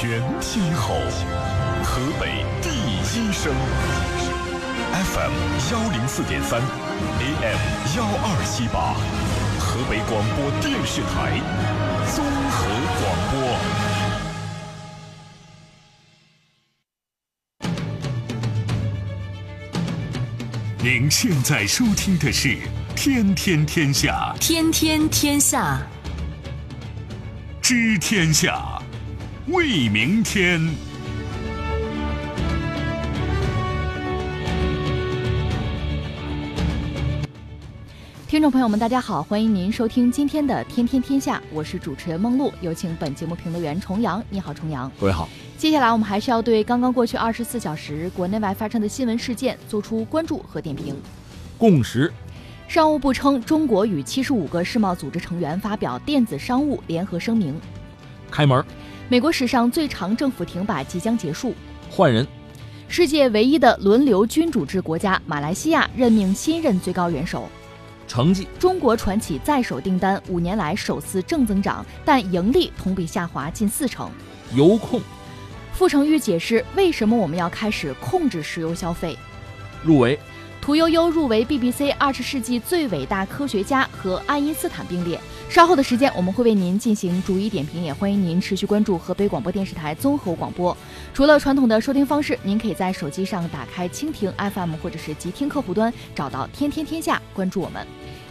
全天候，河北第一声，FM 幺零四点三，AM 幺二七八，河北广播电视台综合广播。您现在收听的是《天天天下》，天天天下，知天下，为明天。听众朋友们，大家好，欢迎您收听今天的《天天天下》，我是主持人梦露，有请本节目评论员重阳。你好，重阳。各位好。接下来，我们还是要对刚刚过去二十四小时国内外发生的新闻事件做出关注和点评。共识。商务部称，中国与七十五个世贸组织成员发表电子商务联合声明。开门。美国史上最长政府停摆即将结束。换人。世界唯一的轮流君主制国家马来西亚任命新任最高元首。成绩。中国传企在手订单五年来首次正增长，但盈利同比下滑近四成。油控。傅成玉解释为什么我们要开始控制石油消费。入围，屠呦呦入围 BBC 二十世纪最伟大科学家和爱因斯坦并列。稍后的时间我们会为您进行逐一点评，也欢迎您持续关注河北广播电视台综合广播。除了传统的收听方式，您可以在手机上打开蜻蜓 FM 或者是极听客户端，找到天天天下，关注我们。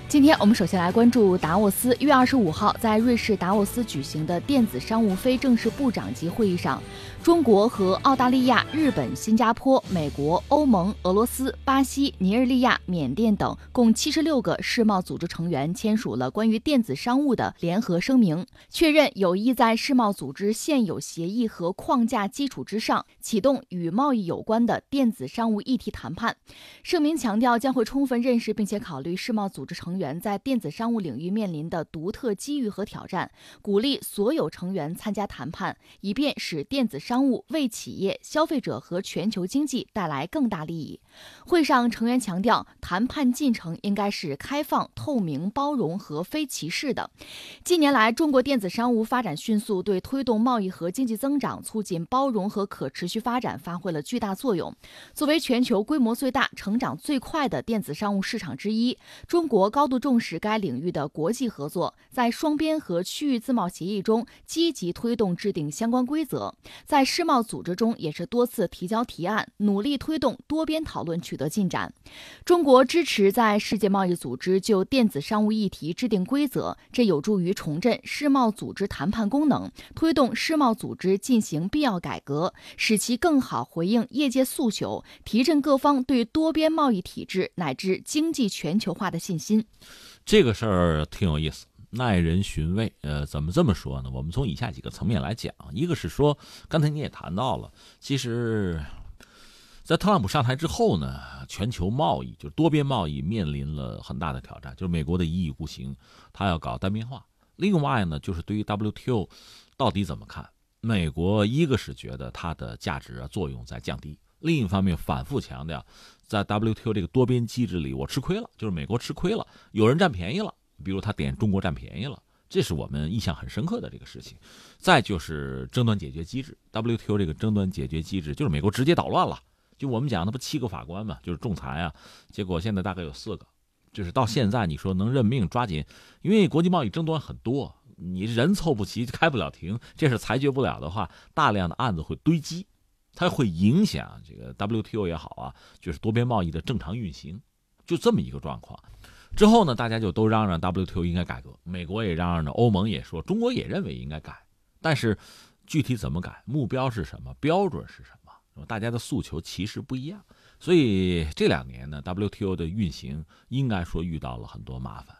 今天我们首先来关注达沃斯。一月二十五号，在瑞士达沃斯举行的电子商务非正式部长级会议上，中国和澳大利亚、日本、新加坡、美国、欧盟、俄罗斯、巴西、尼日利亚、缅甸等共七十六个世贸组织成员签署了关于电子商务的联合声明，确认有意在世贸组织现有协议和框架基础之上，启动与贸易有关的电子商务议题谈判。声明强调，将会充分认识并且考虑世贸组织成。员在电子商务领域面临的独特机遇和挑战，鼓励所有成员参加谈判，以便使电子商商务为企业、消费者和全球经济带来更大利益。会上成员强调，谈判进程应该是开放、透明、包容和非歧视的。近年来，中国电子商务发展迅速，对推动贸易和经济增长、促进包容和可持续发展发挥了巨大作用。作为全球规模最大、成长最快的电子商务市场之一，中国高度重视该领域的国际合作，在双边和区域自贸协议中积极推动制定相关规则，在在世贸组织中也是多次提交提案，努力推动多边讨。论取得进展，中国支持在世界贸易组织就电子商务议题制定规则，这有助于重振世贸组织谈判功能，推动世贸组织进行必要改革，使其更好回应业界诉求，提振各方对多边贸易体制乃至经济全球化的信心。这个事儿挺有意思，耐人寻味。呃，怎么这么说呢？我们从以下几个层面来讲，一个是说，刚才你也谈到了，其实。在特朗普上台之后呢，全球贸易就是多边贸易面临了很大的挑战，就是美国的一意孤行，他要搞单边化。另外呢，就是对于 WTO 到底怎么看？美国一个是觉得它的价值啊作用在降低，另一方面反复强调，在 WTO 这个多边机制里，我吃亏了，就是美国吃亏了，有人占便宜了，比如他点中国占便宜了，这是我们印象很深刻的这个事情。再就是争端解决机制，WTO 这个争端解决机制就是美国直接捣乱了。就我们讲，那不七个法官嘛，就是仲裁啊。结果现在大概有四个，就是到现在你说能任命，抓紧，因为国际贸易争端很多，你人凑不齐，开不了庭，这是裁决不了的话，大量的案子会堆积，它会影响这个 WTO 也好啊，就是多边贸易的正常运行，就这么一个状况。之后呢，大家就都嚷嚷 WTO 应该改革，美国也嚷嚷着，欧盟也说，中国也认为应该改，但是具体怎么改，目标是什么，标准是什么？大家的诉求其实不一样，所以这两年呢，WTO 的运行应该说遇到了很多麻烦，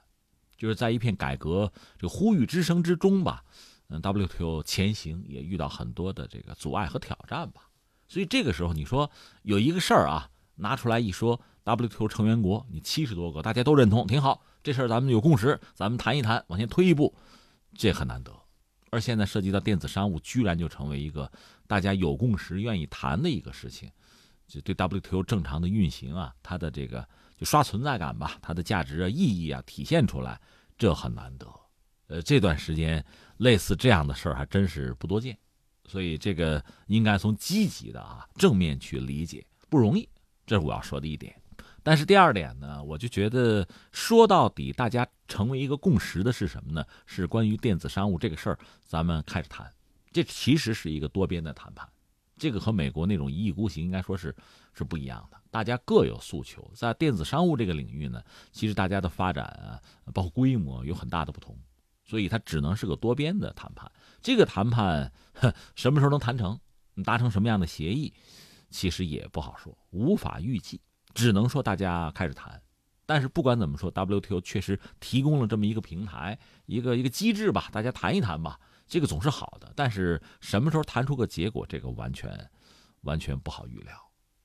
就是在一片改革这个呼吁之声之中吧，嗯，WTO 前行也遇到很多的这个阻碍和挑战吧。所以这个时候你说有一个事儿啊，拿出来一说，WTO 成员国你七十多个，大家都认同，挺好，这事儿咱们有共识，咱们谈一谈，往前推一步，这很难得。而现在涉及到电子商务，居然就成为一个大家有共识、愿意谈的一个事情，就对 WTO 正常的运行啊，它的这个就刷存在感吧，它的价值啊、意义啊体现出来，这很难得。呃，这段时间类似这样的事儿还真是不多见，所以这个应该从积极的啊正面去理解，不容易，这是我要说的一点。但是第二点呢，我就觉得说到底，大家成为一个共识的是什么呢？是关于电子商务这个事儿，咱们开始谈。这其实是一个多边的谈判，这个和美国那种一意孤行应该说是是不一样的。大家各有诉求，在电子商务这个领域呢，其实大家的发展啊，包括规模有很大的不同，所以它只能是个多边的谈判。这个谈判什么时候能谈成，达成什么样的协议，其实也不好说，无法预计。只能说大家开始谈，但是不管怎么说，WTO 确实提供了这么一个平台，一个一个机制吧，大家谈一谈吧，这个总是好的。但是什么时候谈出个结果，这个完全完全不好预料。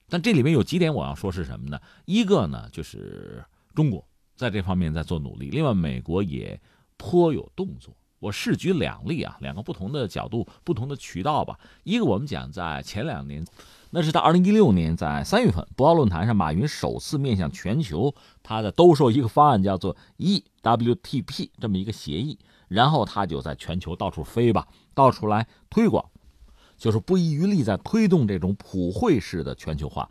但这里面有几点我要说是什么呢？一个呢，就是中国在这方面在做努力，另外美国也颇有动作。我试举两例啊，两个不同的角度、不同的渠道吧。一个我们讲在前两年。那是在二零一六年，在三月份博鳌论坛上，马云首次面向全球，他的兜售一个方案，叫做 EWTP 这么一个协议，然后他就在全球到处飞吧，到处来推广，就是不遗余力在推动这种普惠式的全球化，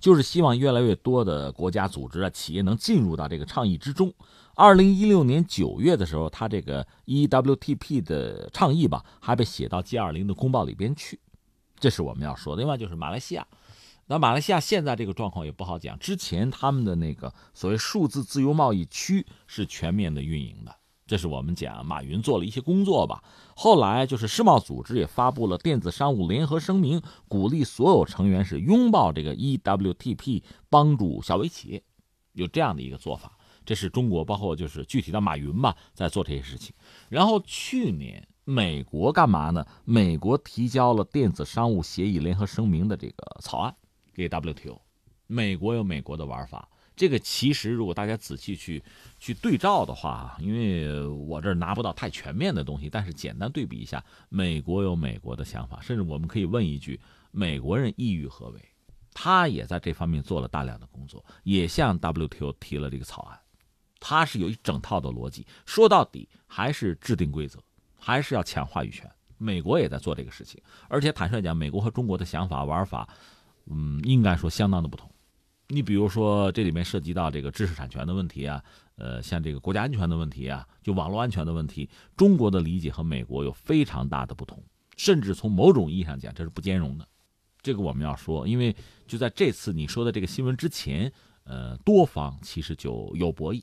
就是希望越来越多的国家、组织啊、企业能进入到这个倡议之中。二零一六年九月的时候，他这个 EWTP 的倡议吧，还被写到 G 二零的公报里边去。这是我们要说的。另外就是马来西亚，那马来西亚现在这个状况也不好讲。之前他们的那个所谓数字自由贸易区是全面的运营的，这是我们讲马云做了一些工作吧。后来就是世贸组织也发布了电子商务联合声明，鼓励所有成员是拥抱这个 EWTP，帮助小微企业，有这样的一个做法。这是中国，包括就是具体到马云吧，在做这些事情。然后去年。美国干嘛呢？美国提交了电子商务协议联合声明的这个草案给 WTO。美国有美国的玩法，这个其实如果大家仔细去去对照的话，因为我这儿拿不到太全面的东西，但是简单对比一下，美国有美国的想法，甚至我们可以问一句：美国人意欲何为？他也在这方面做了大量的工作，也向 WTO 提了这个草案。他是有一整套的逻辑，说到底还是制定规则。还是要抢话语权，美国也在做这个事情，而且坦率讲，美国和中国的想法玩法，嗯，应该说相当的不同。你比如说，这里面涉及到这个知识产权的问题啊，呃，像这个国家安全的问题啊，就网络安全的问题，中国的理解和美国有非常大的不同，甚至从某种意义上讲，这是不兼容的。这个我们要说，因为就在这次你说的这个新闻之前，呃，多方其实就有博弈，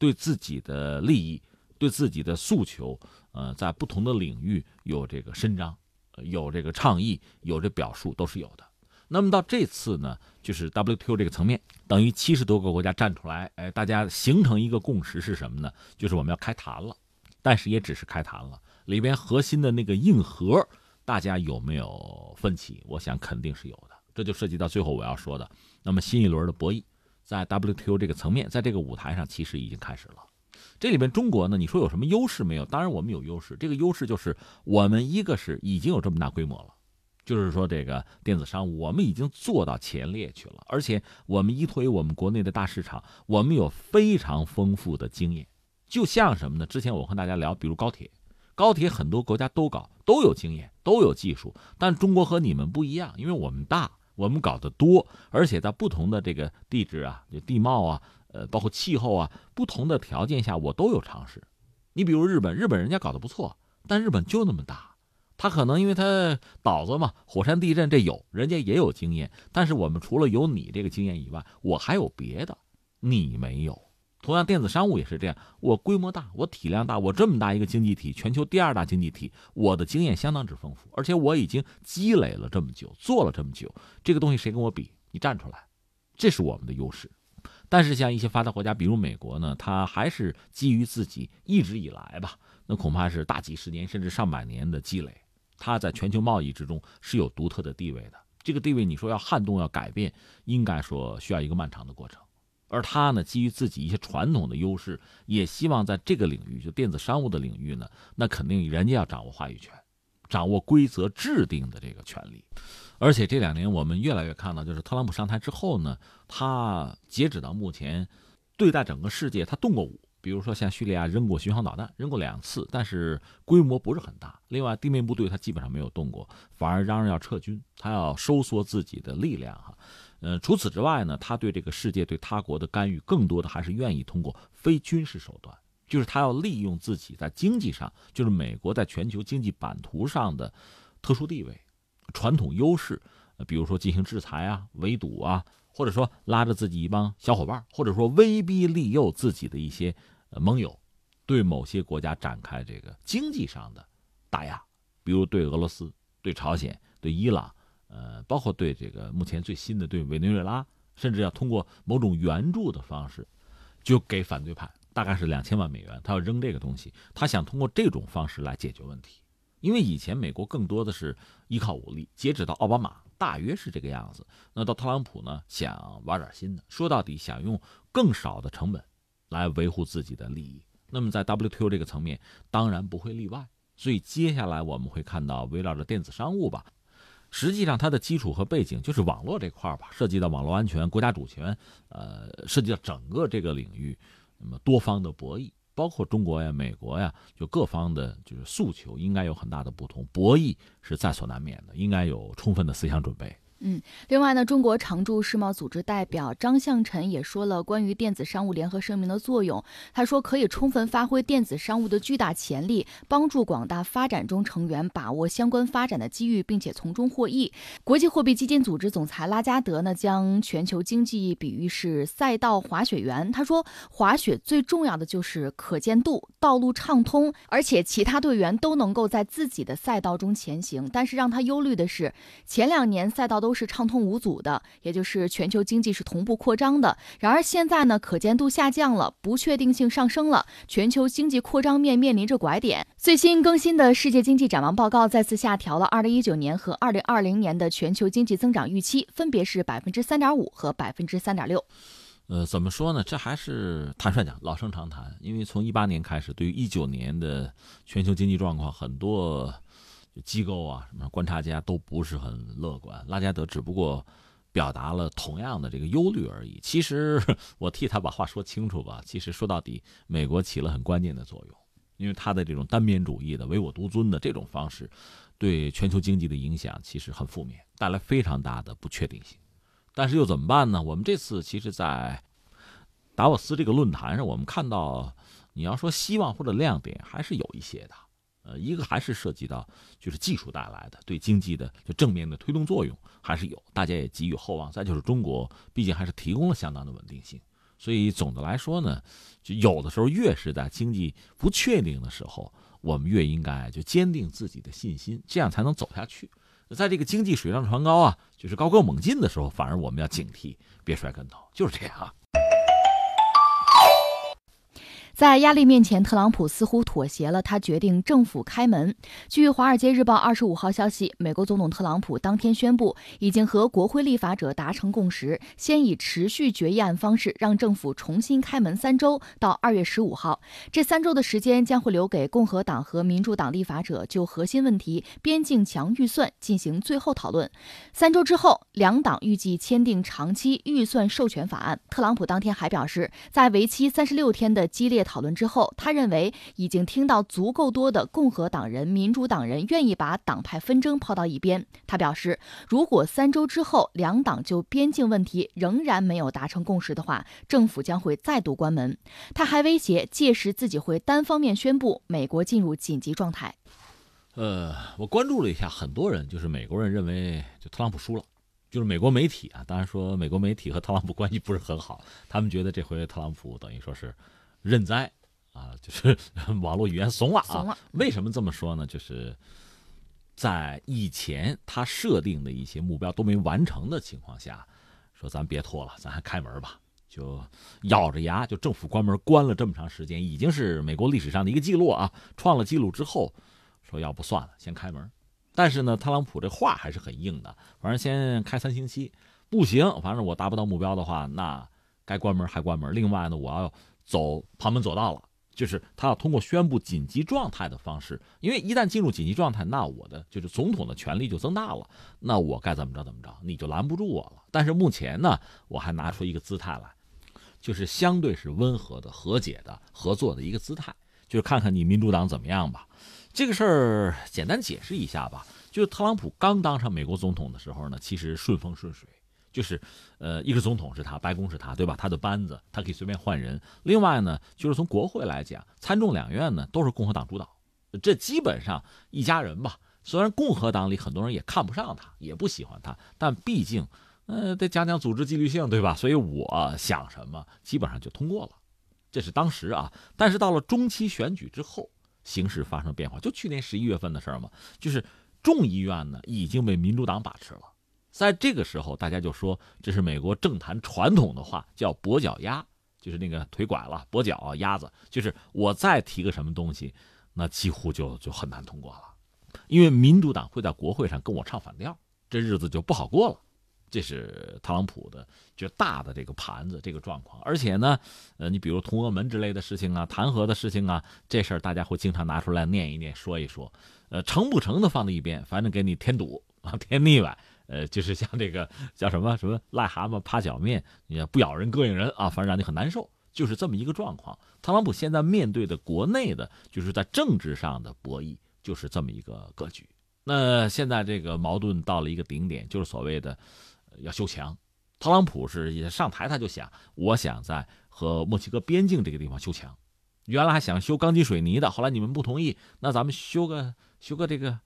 对自己的利益。对自己的诉求，呃，在不同的领域有这个伸张，有这个倡议，有这表述都是有的。那么到这次呢，就是 WTO 这个层面，等于七十多个国家站出来，哎，大家形成一个共识是什么呢？就是我们要开谈了，但是也只是开谈了，里边核心的那个硬核，大家有没有分歧？我想肯定是有的。这就涉及到最后我要说的，那么新一轮的博弈，在 WTO 这个层面，在这个舞台上，其实已经开始了。这里面中国呢？你说有什么优势没有？当然我们有优势。这个优势就是我们一个是已经有这么大规模了，就是说这个电子商务我们已经做到前列去了，而且我们依托于我们国内的大市场，我们有非常丰富的经验。就像什么呢？之前我和大家聊，比如高铁，高铁很多国家都搞，都有经验，都有技术，但中国和你们不一样，因为我们大，我们搞得多，而且在不同的这个地质啊、地貌啊。呃，包括气候啊，不同的条件下，我都有尝试。你比如日本，日本人家搞得不错，但日本就那么大，他可能因为他岛子嘛，火山地震这有，人家也有经验。但是我们除了有你这个经验以外，我还有别的，你没有。同样，电子商务也是这样，我规模大，我体量大，我这么大一个经济体，全球第二大经济体，我的经验相当之丰富，而且我已经积累了这么久，做了这么久，这个东西谁跟我比？你站出来，这是我们的优势。但是像一些发达国家，比如美国呢，它还是基于自己一直以来吧，那恐怕是大几十年甚至上百年的积累，它在全球贸易之中是有独特的地位的。这个地位你说要撼动、要改变，应该说需要一个漫长的过程。而它呢，基于自己一些传统的优势，也希望在这个领域，就电子商务的领域呢，那肯定人家要掌握话语权，掌握规则制定的这个权利。而且这两年我们越来越看到，就是特朗普上台之后呢，他截止到目前，对待整个世界他动过武，比如说像叙利亚扔过巡航导弹，扔过两次，但是规模不是很大。另外，地面部队他基本上没有动过，反而嚷嚷要撤军，他要收缩自己的力量哈。呃，除此之外呢，他对这个世界对他国的干预，更多的还是愿意通过非军事手段，就是他要利用自己在经济上，就是美国在全球经济版图上的特殊地位、传统优势，比如说进行制裁啊、围堵啊，或者说拉着自己一帮小伙伴，或者说威逼利诱自己的一些盟友，对某些国家展开这个经济上的打压，比如对俄罗斯、对朝鲜、对伊朗。呃，包括对这个目前最新的对委内瑞拉，甚至要通过某种援助的方式，就给反对派大概是两千万美元，他要扔这个东西，他想通过这种方式来解决问题。因为以前美国更多的是依靠武力，截止到奥巴马大约是这个样子。那到特朗普呢，想玩点新的，说到底想用更少的成本来维护自己的利益。那么在 WTO 这个层面，当然不会例外。所以接下来我们会看到围绕着电子商务吧。实际上，它的基础和背景就是网络这块吧，涉及到网络安全、国家主权，呃，涉及到整个这个领域，那么多方的博弈，包括中国呀、美国呀，就各方的就是诉求，应该有很大的不同，博弈是在所难免的，应该有充分的思想准备。嗯，另外呢，中国常驻世贸组织代表张向晨也说了关于电子商务联合声明的作用。他说，可以充分发挥电子商务的巨大潜力，帮助广大发展中成员把握相关发展的机遇，并且从中获益。国际货币基金组织总裁拉加德呢，将全球经济比喻是赛道滑雪员。他说，滑雪最重要的就是可见度，道路畅通，而且其他队员都能够在自己的赛道中前行。但是让他忧虑的是，前两年赛道都。都是畅通无阻的，也就是全球经济是同步扩张的。然而现在呢，可见度下降了，不确定性上升了，全球经济扩张面面临着拐点。最新更新的世界经济展望报告再次下调了2019年和2020年的全球经济增长预期，分别是百分之三点五和百分之三点六。呃，怎么说呢？这还是坦率讲，老生常谈。因为从一八年开始，对于一九年的全球经济状况，很多。机构啊，什么观察家都不是很乐观。拉加德只不过表达了同样的这个忧虑而已。其实我替他把话说清楚吧。其实说到底，美国起了很关键的作用，因为他的这种单边主义的、唯我独尊的这种方式，对全球经济的影响其实很负面，带来非常大的不确定性。但是又怎么办呢？我们这次其实，在达沃斯这个论坛上，我们看到，你要说希望或者亮点，还是有一些的。呃，一个还是涉及到就是技术带来的对经济的就正面的推动作用还是有，大家也给予厚望。再就是中国毕竟还是提供了相当的稳定性，所以总的来说呢，就有的时候越是在经济不确定的时候，我们越应该就坚定自己的信心，这样才能走下去。在这个经济水涨船高啊，就是高歌猛进的时候，反而我们要警惕，别摔跟头，就是这样。在压力面前，特朗普似乎妥协了。他决定政府开门。据《华尔街日报》二十五号消息，美国总统特朗普当天宣布，已经和国会立法者达成共识，先以持续决议案方式让政府重新开门三周，到二月十五号。这三周的时间将会留给共和党和民主党立法者就核心问题边境墙预算进行最后讨论。三周之后，两党预计签订长期预算授权法案。特朗普当天还表示，在为期三十六天的激烈讨论之后，他认为已经听到足够多的共和党人、民主党人愿意把党派纷争抛到一边。他表示，如果三周之后两党就边境问题仍然没有达成共识的话，政府将会再度关门。他还威胁，届时自己会单方面宣布美国进入紧急状态。呃，我关注了一下，很多人就是美国人认为就特朗普输了，就是美国媒体啊，当然说美国媒体和特朗普关系不是很好，他们觉得这回特朗普等于说是。认栽，啊，就是 网络语言怂了啊！为什么这么说呢？就是在以前他设定的一些目标都没完成的情况下，说咱别拖了，咱还开门吧，就咬着牙，就政府关门关了这么长时间，已经是美国历史上的一个记录啊！创了记录之后，说要不算了，先开门。但是呢，特朗普这话还是很硬的，反正先开三星期，不行，反正我达不到目标的话，那该关门还关门。另外呢，我要。走旁门左道了，就是他要通过宣布紧急状态的方式，因为一旦进入紧急状态，那我的就是总统的权力就增大了，那我该怎么着怎么着，你就拦不住我了。但是目前呢，我还拿出一个姿态来，就是相对是温和的、和解的、合作的一个姿态，就是看看你民主党怎么样吧。这个事儿简单解释一下吧，就是特朗普刚当上美国总统的时候呢，其实顺风顺水，就是呃，一个总统是他，白宫是他，对吧？他的班子他可以随便换人。另外呢，就是从国会来讲，参众两院呢都是共和党主导，这基本上一家人吧。虽然共和党里很多人也看不上他，也不喜欢他，但毕竟，呃，得讲讲组织纪律性，对吧？所以我想什么，基本上就通过了。这是当时啊，但是到了中期选举之后，形势发生变化。就去年十一月份的事儿嘛，就是众议院呢已经被民主党把持了。在这个时候，大家就说这是美国政坛传统的话，叫跛脚鸭，就是那个腿拐了，跛脚鸭子，就是我再提个什么东西，那几乎就就很难通过了。因为民主党会在国会上跟我唱反调，这日子就不好过了。这是特朗普的就大的这个盘子这个状况。而且呢，呃，你比如通俄门之类的事情啊，弹劾的事情啊，这事儿大家会经常拿出来念一念，说一说。呃，成不成的放在一边，反正给你添堵啊，添腻歪。呃，就是像这个叫什么什么癞蛤蟆趴脚面，你不咬人膈应人啊，反正让你很难受，就是这么一个状况。特朗普现在面对的国内的，就是在政治上的博弈。就是这么一个格局。那现在这个矛盾到了一个顶点，就是所谓的要修墙。特朗普是也上台，他就想，我想在和墨西哥边境这个地方修墙。原来还想修钢筋水泥的，后来你们不同意，那咱们修个修个这个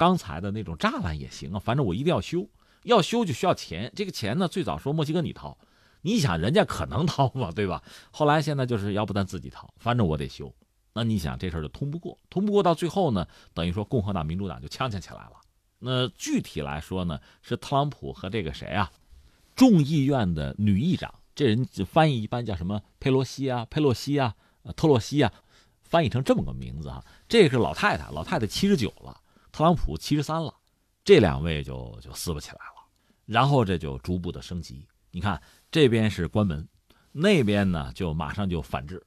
钢材的那种栅栏也行啊。反正我一定要修，要修就需要钱。这个钱呢，最早说墨西哥你掏，你想人家可能掏吗？对吧？后来现在就是要不咱自己掏，反正我得修。那你想这事儿就通不过，通不过到最后呢，等于说共和党、民主党就呛呛起来了。那具体来说呢，是特朗普和这个谁啊，众议院的女议长，这人翻译一般叫什么佩洛西啊、佩洛西啊、特洛西啊，翻译成这么个名字啊。这是老太太，老太太七十九了，特朗普七十三了，这两位就就撕不起来了。然后这就逐步的升级，你看这边是关门，那边呢就马上就反制。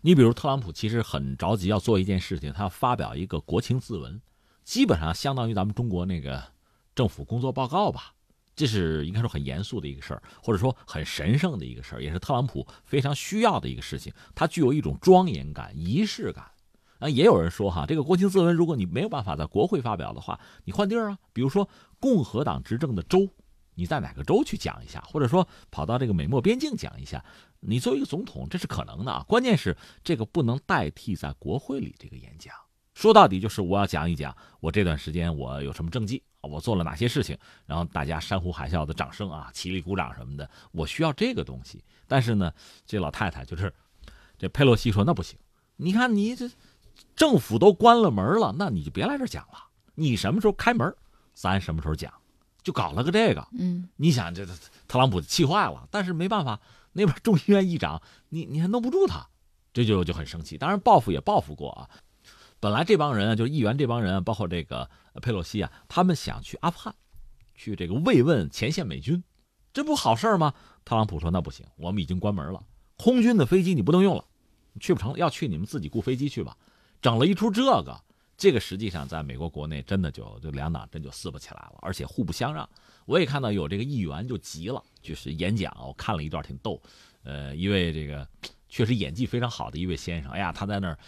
你比如特朗普其实很着急要做一件事情，他要发表一个国情咨文，基本上相当于咱们中国那个政府工作报告吧。这是应该说很严肃的一个事儿，或者说很神圣的一个事儿，也是特朗普非常需要的一个事情。它具有一种庄严感、仪式感。啊，也有人说哈，这个国情咨文如果你没有办法在国会发表的话，你换地儿啊，比如说共和党执政的州。你在哪个州去讲一下，或者说跑到这个美墨边境讲一下，你作为一个总统，这是可能的啊。关键是这个不能代替在国会里这个演讲。说到底就是我要讲一讲我这段时间我有什么政绩，我做了哪些事情，然后大家山呼海啸的掌声啊，起立鼓掌什么的，我需要这个东西。但是呢，这老太太就是这佩洛西说那不行，你看你这政府都关了门了，那你就别来这讲了，你什么时候开门，咱什么时候讲。就搞了个这个，嗯，你想这特朗普气坏了，但是没办法，那边众议院议长，你你还弄不住他，这就就很生气。当然报复也报复过啊，本来这帮人啊，就是议员这帮人，包括这个佩洛西啊，他们想去阿富汗，去这个慰问前线美军，这不好事吗？特朗普说那不行，我们已经关门了，空军的飞机你不能用了，去不成，要去你们自己雇飞机去吧，整了一出这个。这个实际上在美国国内真的就就两党真就撕不起来了，而且互不相让。我也看到有这个议员就急了，就是演讲，我看了一段挺逗。呃，一位这个确实演技非常好的一位先生，哎呀，他在那儿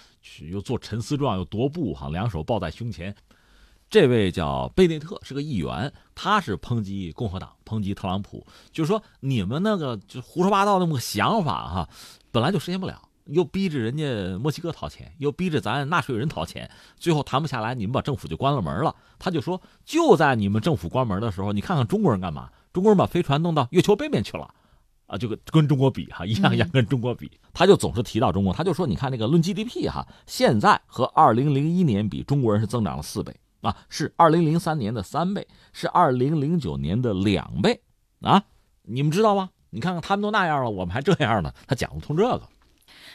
又做沉思状，又踱步，哈，两手抱在胸前。这位叫贝内特，是个议员，他是抨击共和党，抨击特朗普，就是说你们那个就胡说八道那么个想法哈，本来就实现不了。又逼着人家墨西哥掏钱，又逼着咱纳税人掏钱，最后谈不下来，你们把政府就关了门了。他就说，就在你们政府关门的时候，你看看中国人干嘛？中国人把飞船弄到月球背面去了，啊，就跟跟中国比哈，一样一样跟中国比。他就总是提到中国，他就说，你看那个论 GDP 哈，现在和二零零一年比，中国人是增长了四倍啊，是二零零三年的三倍，是二零零九年的两倍啊，你们知道吗？你看看他们都那样了，我们还这样呢。他讲不通这个。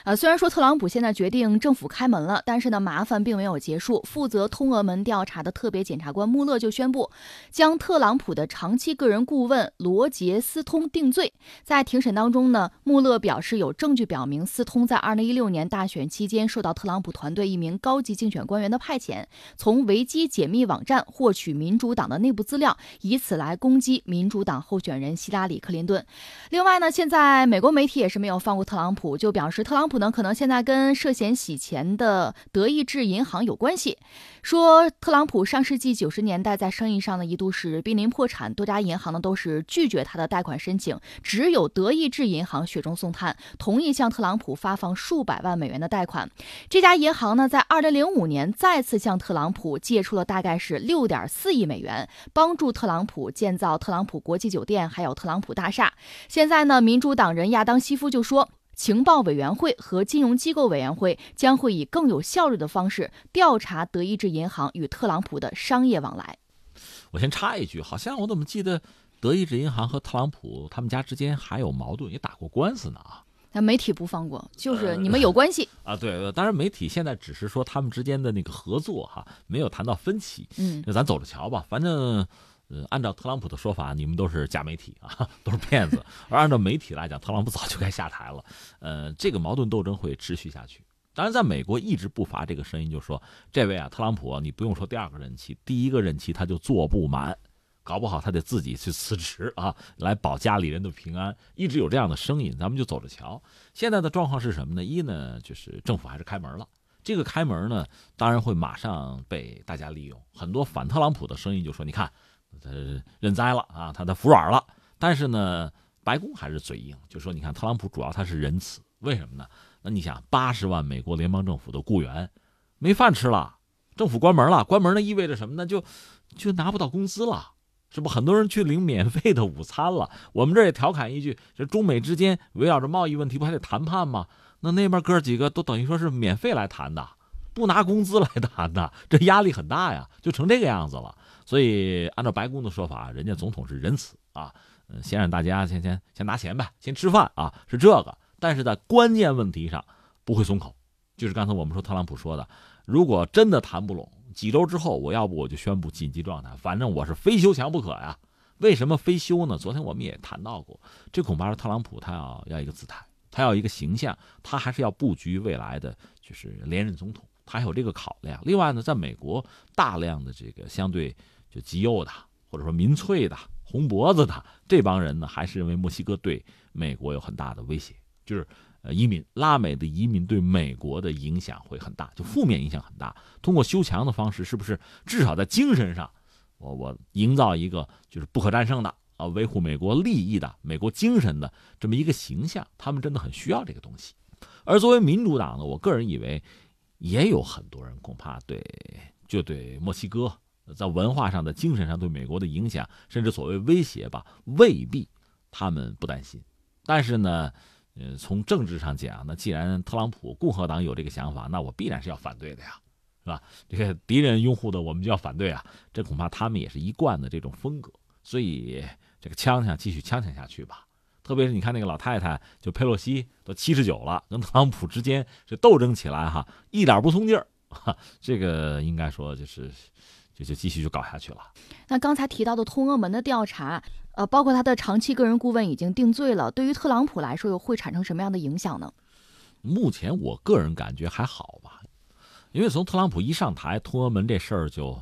呃，虽然说特朗普现在决定政府开门了，但是呢，麻烦并没有结束。负责通俄门调查的特别检察官穆勒就宣布，将特朗普的长期个人顾问罗杰斯通定罪。在庭审当中呢，穆勒表示有证据表明斯通在2016年大选期间受到特朗普团队一名高级竞选官员的派遣，从维基解密网站获取民主党的内部资料，以此来攻击民主党候选人希拉里·克林顿。另外呢，现在美国媒体也是没有放过特朗普，就表示特朗普呢可能现在跟涉嫌洗钱的德意志银行有关系，说特朗普上世纪九十年代在生意上呢一度是濒临破产，多家银行呢都是拒绝他的贷款申请，只有德意志银行雪中送炭，同意向特朗普发放数百万美元的贷款。这家银行呢在二零零五年再次向特朗普借出了大概是六点四亿美元，帮助特朗普建造特朗普国际酒店，还有特朗普大厦。现在呢，民主党人亚当·西夫就说，情报委员会和金融机构委员会将会以更有效率的方式调查德意志银行与特朗普的商业往来。我先插一句，好像我怎么记得德意志银行和特朗普他们家之间还有矛盾，也打过官司呢啊？那媒体不放过，就是你们有关系 啊？对，当然媒体现在只是说他们之间的那个合作哈，没有谈到分歧。嗯，那咱走着瞧吧，反正。呃，按照特朗普的说法，你们都是假媒体啊，都是骗子。而按照媒体来讲，特朗普早就该下台了。呃，这个矛盾斗争会持续下去。当然，在美国一直不乏这个声音，就说这位啊，特朗普，你不用说第二个任期，第一个任期他就坐不满，搞不好他得自己去辞职啊，来保家里人的平安。一直有这样的声音，咱们就走着瞧。现在的状况是什么呢？一呢，就是政府还是开门了。这个开门呢，当然会马上被大家利用。很多反特朗普的声音就说，你看。他认栽了啊，他他服软了。但是呢，白宫还是嘴硬，就说你看，特朗普主要他是仁慈，为什么呢？那你想，八十万美国联邦政府的雇员没饭吃了，政府关门了，关门那意味着什么呢？就就拿不到工资了，是不？很多人去领免费的午餐了。我们这也调侃一句：这中美之间围绕着贸易问题，不还得谈判吗？那那边哥几个都等于说是免费来谈的，不拿工资来谈的，这压力很大呀，就成这个样子了。所以，按照白宫的说法，人家总统是仁慈啊，嗯，先让大家先先先拿钱呗，先吃饭啊，是这个。但是在关键问题上不会松口，就是刚才我们说特朗普说的，如果真的谈不拢，几周之后，我要不我就宣布紧急状态，反正我是非修墙不可呀。为什么非修呢？昨天我们也谈到过，这恐怕是特朗普他要要一个姿态，他要一个形象，他还是要布局未来的就是连任总统，他还有这个考量。另外呢，在美国大量的这个相对。就极右的，或者说民粹的、红脖子的这帮人呢，还是认为墨西哥对美国有很大的威胁，就是呃移民拉美的移民对美国的影响会很大，就负面影响很大。通过修墙的方式，是不是至少在精神上，我我营造一个就是不可战胜的啊，维护美国利益的、美国精神的这么一个形象？他们真的很需要这个东西。而作为民主党呢，我个人以为也有很多人恐怕对就对墨西哥。在文化上的、精神上对美国的影响，甚至所谓威胁吧，未必他们不担心。但是呢，呃，从政治上讲，那既然特朗普共和党有这个想法，那我必然是要反对的呀，是吧？这个敌人拥护的，我们就要反对啊。这恐怕他们也是一贯的这种风格。所以这个呛呛继续呛呛下去吧。特别是你看那个老太太，就佩洛西都七十九了，跟特朗普之间这斗争起来哈，一点不松劲儿。这个应该说就是。就就继续就搞下去了。那刚才提到的通俄门的调查，呃，包括他的长期个人顾问已经定罪了，对于特朗普来说，又会产生什么样的影响呢？目前我个人感觉还好吧，因为从特朗普一上台，通俄门这事儿就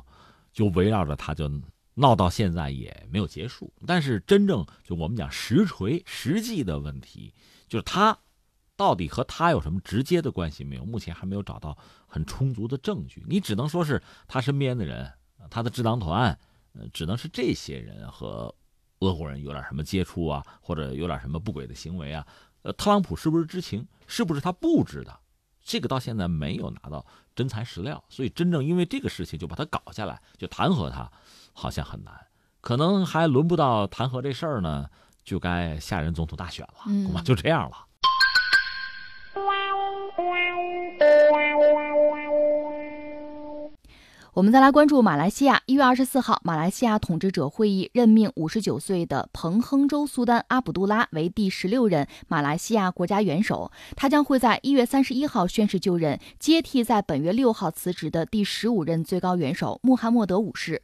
就围绕着他就闹到现在也没有结束。但是真正就我们讲实锤实际的问题，就是他。到底和他有什么直接的关系没有？目前还没有找到很充足的证据。你只能说是他身边的人，他的智囊团，呃，只能是这些人和俄国人有点什么接触啊，或者有点什么不轨的行为啊。呃，特朗普是不是知情？是不是他布置的？这个到现在没有拿到真材实料。所以真正因为这个事情就把他搞下来，就弹劾他，好像很难。可能还轮不到弹劾这事儿呢，就该下任总统大选了，恐怕就这样了。我们再来关注马来西亚。一月二十四号，马来西亚统治者会议任命五十九岁的彭亨州苏丹阿卜杜拉为第十六任马来西亚国家元首。他将会在一月三十一号宣誓就任，接替在本月六号辞职的第十五任最高元首穆罕默德五世。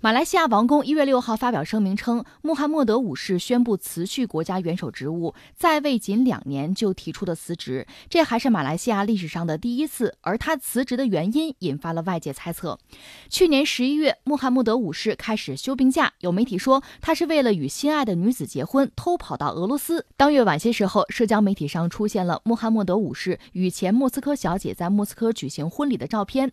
马来西亚王宫一月六号发表声明称，穆罕默德五世宣布辞去国家元首职务，在位仅两年就提出的辞职，这还是马来西亚历史上的第一次。而他辞职的原因引发了外界猜测。去年十一月，穆罕默德五世开始休病假，有媒体说他是为了与心爱的女子结婚，偷跑到俄罗斯。当月晚些时候，社交媒体上出现了穆罕默德五世与前莫斯科小姐在莫斯科举行婚礼的照片。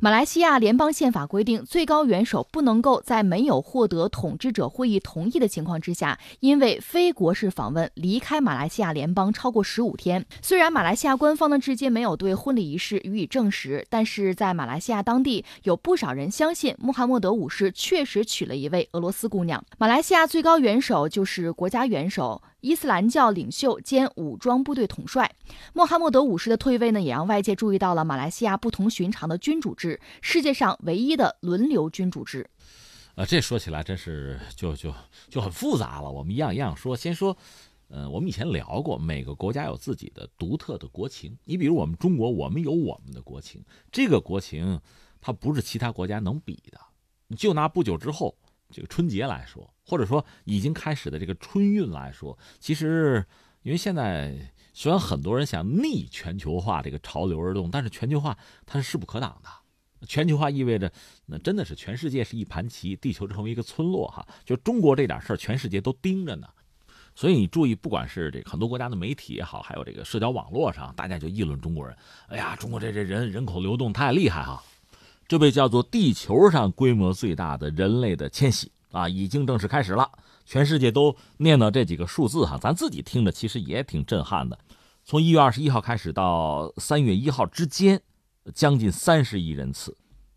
马来西亚联邦宪法规定，最高元首不能够在没有获得统治者会议同意的情况之下，因为非国事访问离开马来西亚联邦超过十五天。虽然马来西亚官方呢至今没有对婚礼仪式予以证实，但是在马来西亚当地有。不少人相信穆罕默德五世确实娶了一位俄罗斯姑娘。马来西亚最高元首就是国家元首、伊斯兰教领袖兼武装部队统帅。穆罕默德五世的退位呢，也让外界注意到了马来西亚不同寻常的君主制，世界上唯一的轮流君主制。呃，这说起来真是就就就很复杂了。我们一样一样说，先说，呃，我们以前聊过，每个国家有自己的独特的国情。你比如我们中国，我们有我们的国情，这个国情。它不是其他国家能比的。就拿不久之后这个春节来说，或者说已经开始的这个春运来说，其实因为现在虽然很多人想逆全球化这个潮流而动，但是全球化它是势不可挡的。全球化意味着那真的是全世界是一盘棋，地球成为一个村落哈。就中国这点事儿，全世界都盯着呢。所以你注意，不管是这个很多国家的媒体也好，还有这个社交网络上，大家就议论中国人。哎呀，中国这这人人口流动太厉害哈。这被叫做地球上规模最大的人类的迁徙啊，已经正式开始了。全世界都念叨这几个数字哈，咱自己听着其实也挺震撼的。从一月二十一号开始到三月一号之间，将近三十亿人次。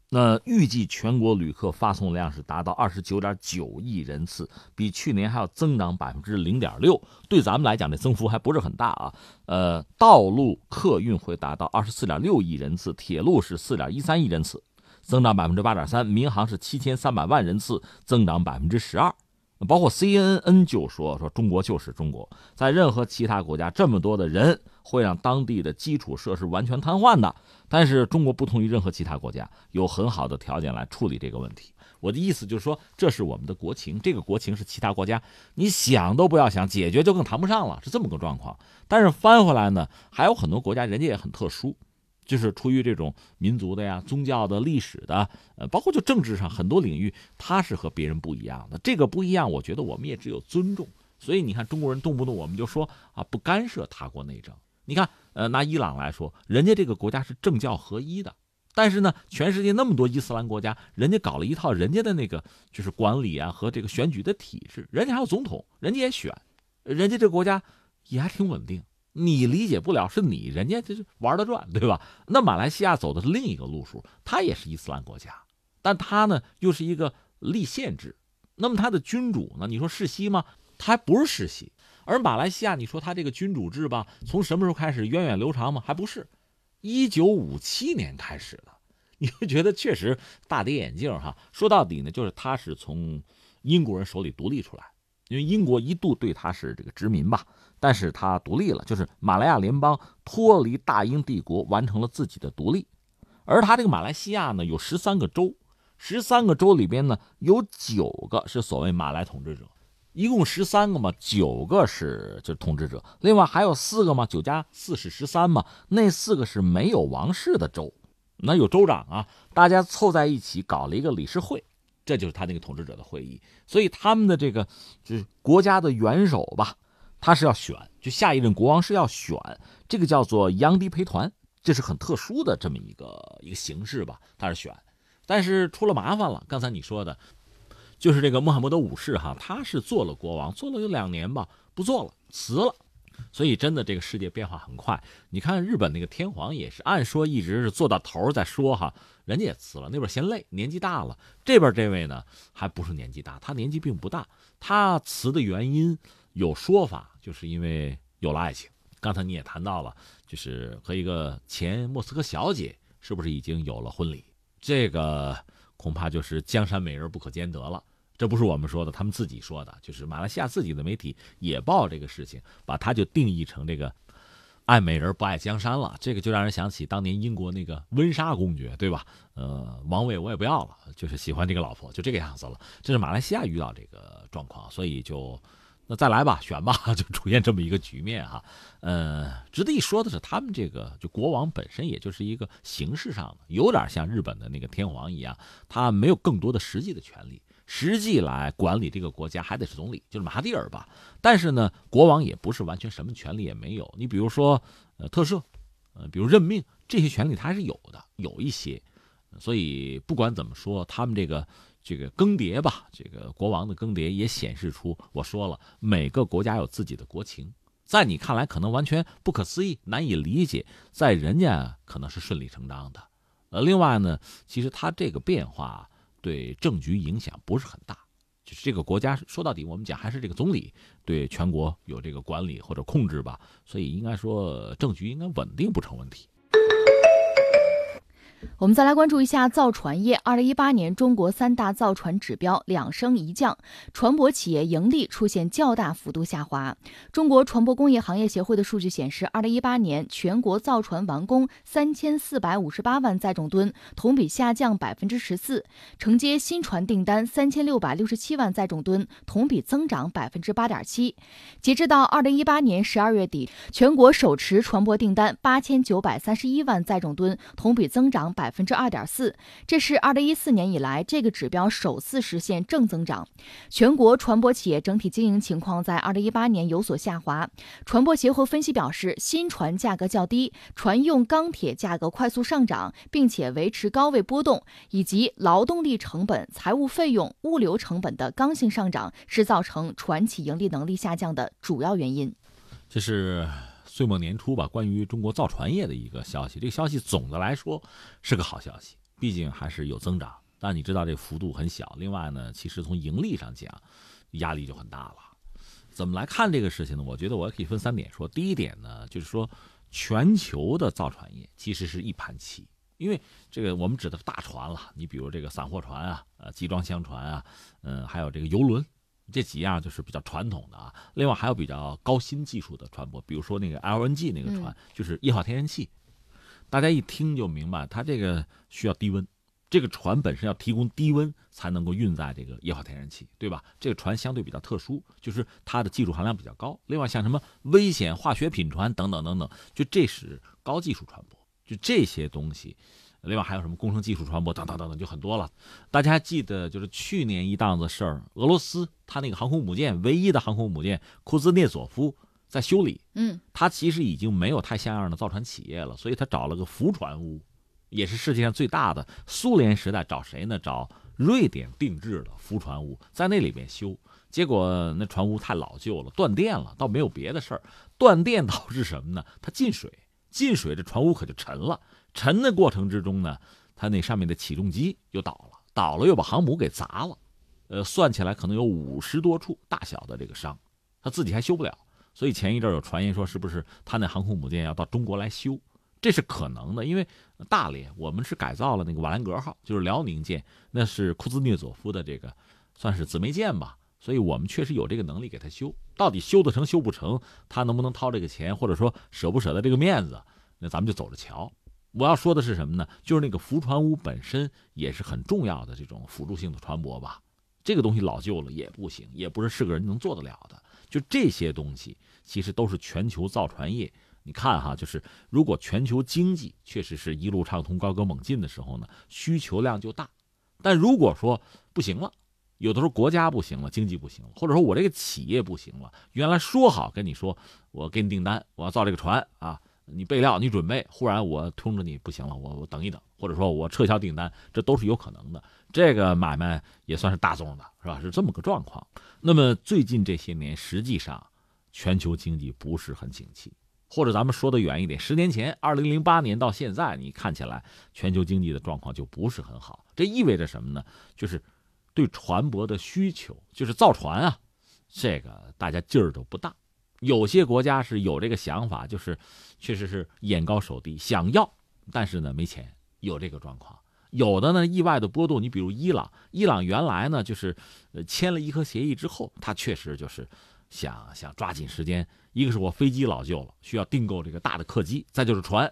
那预计全国旅客发送量是达到二十九点九亿人次，比去年还要增长百分之零点六。对咱们来讲，这增幅还不是很大啊。呃，道路客运会达到二十四点六亿人次，铁路是四点一三亿人次。增长百分之八点三，民航是七千三百万人次，增长百分之十二。包括 CNN 就说说中国就是中国，在任何其他国家这么多的人会让当地的基础设施完全瘫痪的，但是中国不同于任何其他国家，有很好的条件来处理这个问题。我的意思就是说，这是我们的国情，这个国情是其他国家你想都不要想，解决就更谈不上了，是这么个状况。但是翻回来呢，还有很多国家，人家也很特殊。就是出于这种民族的呀、宗教的、历史的，呃，包括就政治上很多领域，他是和别人不一样的。这个不一样，我觉得我们也只有尊重。所以你看，中国人动不动我们就说啊，不干涉他国内政。你看，呃，拿伊朗来说，人家这个国家是政教合一的，但是呢，全世界那么多伊斯兰国家，人家搞了一套人家的那个就是管理啊和这个选举的体制，人家还有总统，人家也选，人家这国家也还挺稳定。你理解不了是你，人家就是玩得转，对吧？那马来西亚走的是另一个路数，它也是伊斯兰国家，但它呢又是一个立宪制。那么它的君主呢？你说世袭吗？它还不是世袭。而马来西亚，你说它这个君主制吧，从什么时候开始源远流长吗？还不是，一九五七年开始的。你会觉得确实大跌眼镜哈。说到底呢，就是它是从英国人手里独立出来，因为英国一度对它是这个殖民吧。但是它独立了，就是马来亚联邦脱离大英帝国，完成了自己的独立。而它这个马来西亚呢，有十三个州，十三个州里边呢，有九个是所谓马来统治者，一共十三个嘛，九个是就是统治者，另外还有四个嘛，九加四是十三嘛，那四个是没有王室的州，那有州长啊，大家凑在一起搞了一个理事会，这就是他那个统治者的会议，所以他们的这个就是国家的元首吧。他是要选，就下一任国王是要选，这个叫做杨迪陪团，这是很特殊的这么一个一个形式吧。他是选，但是出了麻烦了。刚才你说的，就是这个穆罕默德五世哈，他是做了国王，做了有两年吧，不做了，辞了。所以真的这个世界变化很快。你看日本那个天皇也是，按说一直是做到头再说哈，人家也辞了，那边嫌累，年纪大了。这边这位呢，还不是年纪大，他年纪并不大，他辞的原因。有说法，就是因为有了爱情。刚才你也谈到了，就是和一个前莫斯科小姐，是不是已经有了婚礼？这个恐怕就是江山美人不可兼得了。这不是我们说的，他们自己说的，就是马来西亚自己的媒体也报这个事情，把它就定义成这个爱美人不爱江山了。这个就让人想起当年英国那个温莎公爵，对吧？呃，王位我也不要了，就是喜欢这个老婆，就这个样子了。这是马来西亚遇到这个状况，所以就那再来吧，选吧，就出现这么一个局面哈。呃，值得一说的是，他们这个就国王本身也就是一个形式上的，有点像日本的那个天皇一样，他没有更多的实际的权利。实际来管理这个国家还得是总理，就是马哈蒂尔吧。但是呢，国王也不是完全什么权利也没有。你比如说，呃，特赦，呃，比如任命这些权利他还是有的，有一些。所以不管怎么说，他们这个这个更迭吧，这个国王的更迭也显示出，我说了，每个国家有自己的国情，在你看来可能完全不可思议、难以理解，在人家可能是顺理成章的。呃，另外呢，其实他这个变化。对政局影响不是很大，就是这个国家说到底，我们讲还是这个总理对全国有这个管理或者控制吧，所以应该说政局应该稳定不成问题。我们再来关注一下造船业。二零一八年，中国三大造船指标两升一降，船舶企业盈利出现较大幅度下滑。中国船舶工业行业协会的数据显示，二零一八年全国造船完工三千四百五十八万载重吨，同比下降百分之十四；承接新船订单三千六百六十七万载重吨，同比增长百分之八点七。截至到二零一八年十二月底，全国手持船舶订单八千九百三十一万载重吨，同比增长百。分之二点四，这是二零一四年以来这个指标首次实现正增长。全国船舶企业整体经营情况在二零一八年有所下滑。船舶协会分析表示，新船价格较低，船用钢铁价格快速上涨，并且维持高位波动，以及劳动力成本、财务费用、物流成本的刚性上涨，是造成船企盈利能力下降的主要原因。这是。岁末年初吧，关于中国造船业的一个消息，这个消息总的来说是个好消息，毕竟还是有增长。但你知道这幅度很小。另外呢，其实从盈利上讲，压力就很大了。怎么来看这个事情呢？我觉得我可以分三点说。第一点呢，就是说全球的造船业其实是一盘棋，因为这个我们指的是大船了。你比如这个散货船啊，呃，集装箱船啊，嗯，还有这个游轮。这几样就是比较传统的啊，另外还有比较高新技术的船舶，比如说那个 LNG 那个船，就是液化天然气。大家一听就明白，它这个需要低温，这个船本身要提供低温才能够运载这个液化天然气，对吧？这个船相对比较特殊，就是它的技术含量比较高。另外像什么危险化学品船等等等等，就这是高技术船舶，就这些东西。另外还有什么工程技术传播等等等等，就很多了。大家记得，就是去年一档子事儿，俄罗斯他那个航空母舰，唯一的航空母舰库兹涅佐夫在修理。嗯，他其实已经没有太像样的造船企业了，所以他找了个浮船屋，也是世界上最大的。苏联时代找谁呢？找瑞典定制的浮船屋，在那里面修。结果那船坞太老旧了，断电了，倒没有别的事儿。断电导致什么呢？它进水，进水这船坞可就沉了。沉的过程之中呢，它那上面的起重机又倒了，倒了又把航母给砸了，呃，算起来可能有五十多处大小的这个伤，他自己还修不了，所以前一阵有传言说是不是他那航空母舰要到中国来修，这是可能的，因为大连我们是改造了那个瓦兰格号，就是辽宁舰，那是库兹涅佐夫的这个算是姊妹舰吧，所以我们确实有这个能力给他修，到底修得成修不成，他能不能掏这个钱，或者说舍不舍得这个面子，那咱们就走着瞧。我要说的是什么呢？就是那个浮船坞本身也是很重要的这种辅助性的船舶吧。这个东西老旧了也不行，也不是是个人能做得了的。就这些东西，其实都是全球造船业。你看哈，就是如果全球经济确实是一路畅通、高歌猛进的时候呢，需求量就大。但如果说不行了，有的时候国家不行了，经济不行了，或者说我这个企业不行了，原来说好跟你说，我给你订单，我要造这个船啊。你备料，你准备，忽然我通知你不行了，我我等一等，或者说我撤销订单，这都是有可能的。这个买卖也算是大宗的，是吧？是这么个状况。那么最近这些年，实际上全球经济不是很景气，或者咱们说的远一点，十年前，二零零八年到现在，你看起来全球经济的状况就不是很好。这意味着什么呢？就是对船舶的需求，就是造船啊，这个大家劲儿都不大。有些国家是有这个想法，就是确实是眼高手低，想要，但是呢没钱，有这个状况。有的呢意外的波动，你比如伊朗，伊朗原来呢就是呃签了伊核协议之后，他确实就是想想抓紧时间，一个是我飞机老旧了，需要订购这个大的客机，再就是船，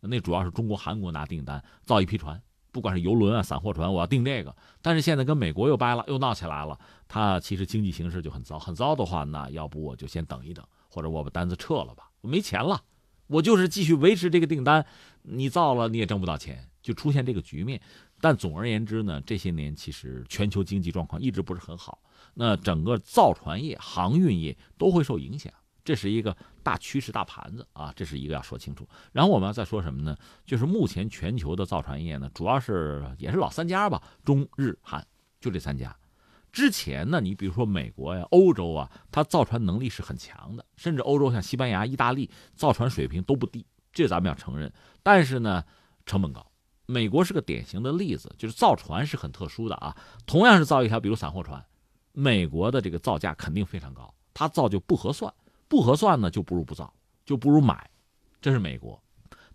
那主要是中国、韩国拿订单造一批船。不管是游轮啊、散货船，我要订这个。但是现在跟美国又掰了，又闹起来了。他其实经济形势就很糟，很糟的话，那要不我就先等一等，或者我把单子撤了吧。我没钱了，我就是继续维持这个订单，你造了你也挣不到钱，就出现这个局面。但总而言之呢，这些年其实全球经济状况一直不是很好，那整个造船业、航运业都会受影响。这是一个大趋势、大盘子啊，这是一个要说清楚。然后我们要再说什么呢？就是目前全球的造船业呢，主要是也是老三家吧，中日韩，就这三家。之前呢，你比如说美国呀、欧洲啊，它造船能力是很强的，甚至欧洲像西班牙、意大利造船水平都不低，这咱们要承认。但是呢，成本高。美国是个典型的例子，就是造船是很特殊的啊。同样是造一条，比如散货船，美国的这个造价肯定非常高，它造就不合算。不合算呢，就不如不造，就不如买，这是美国。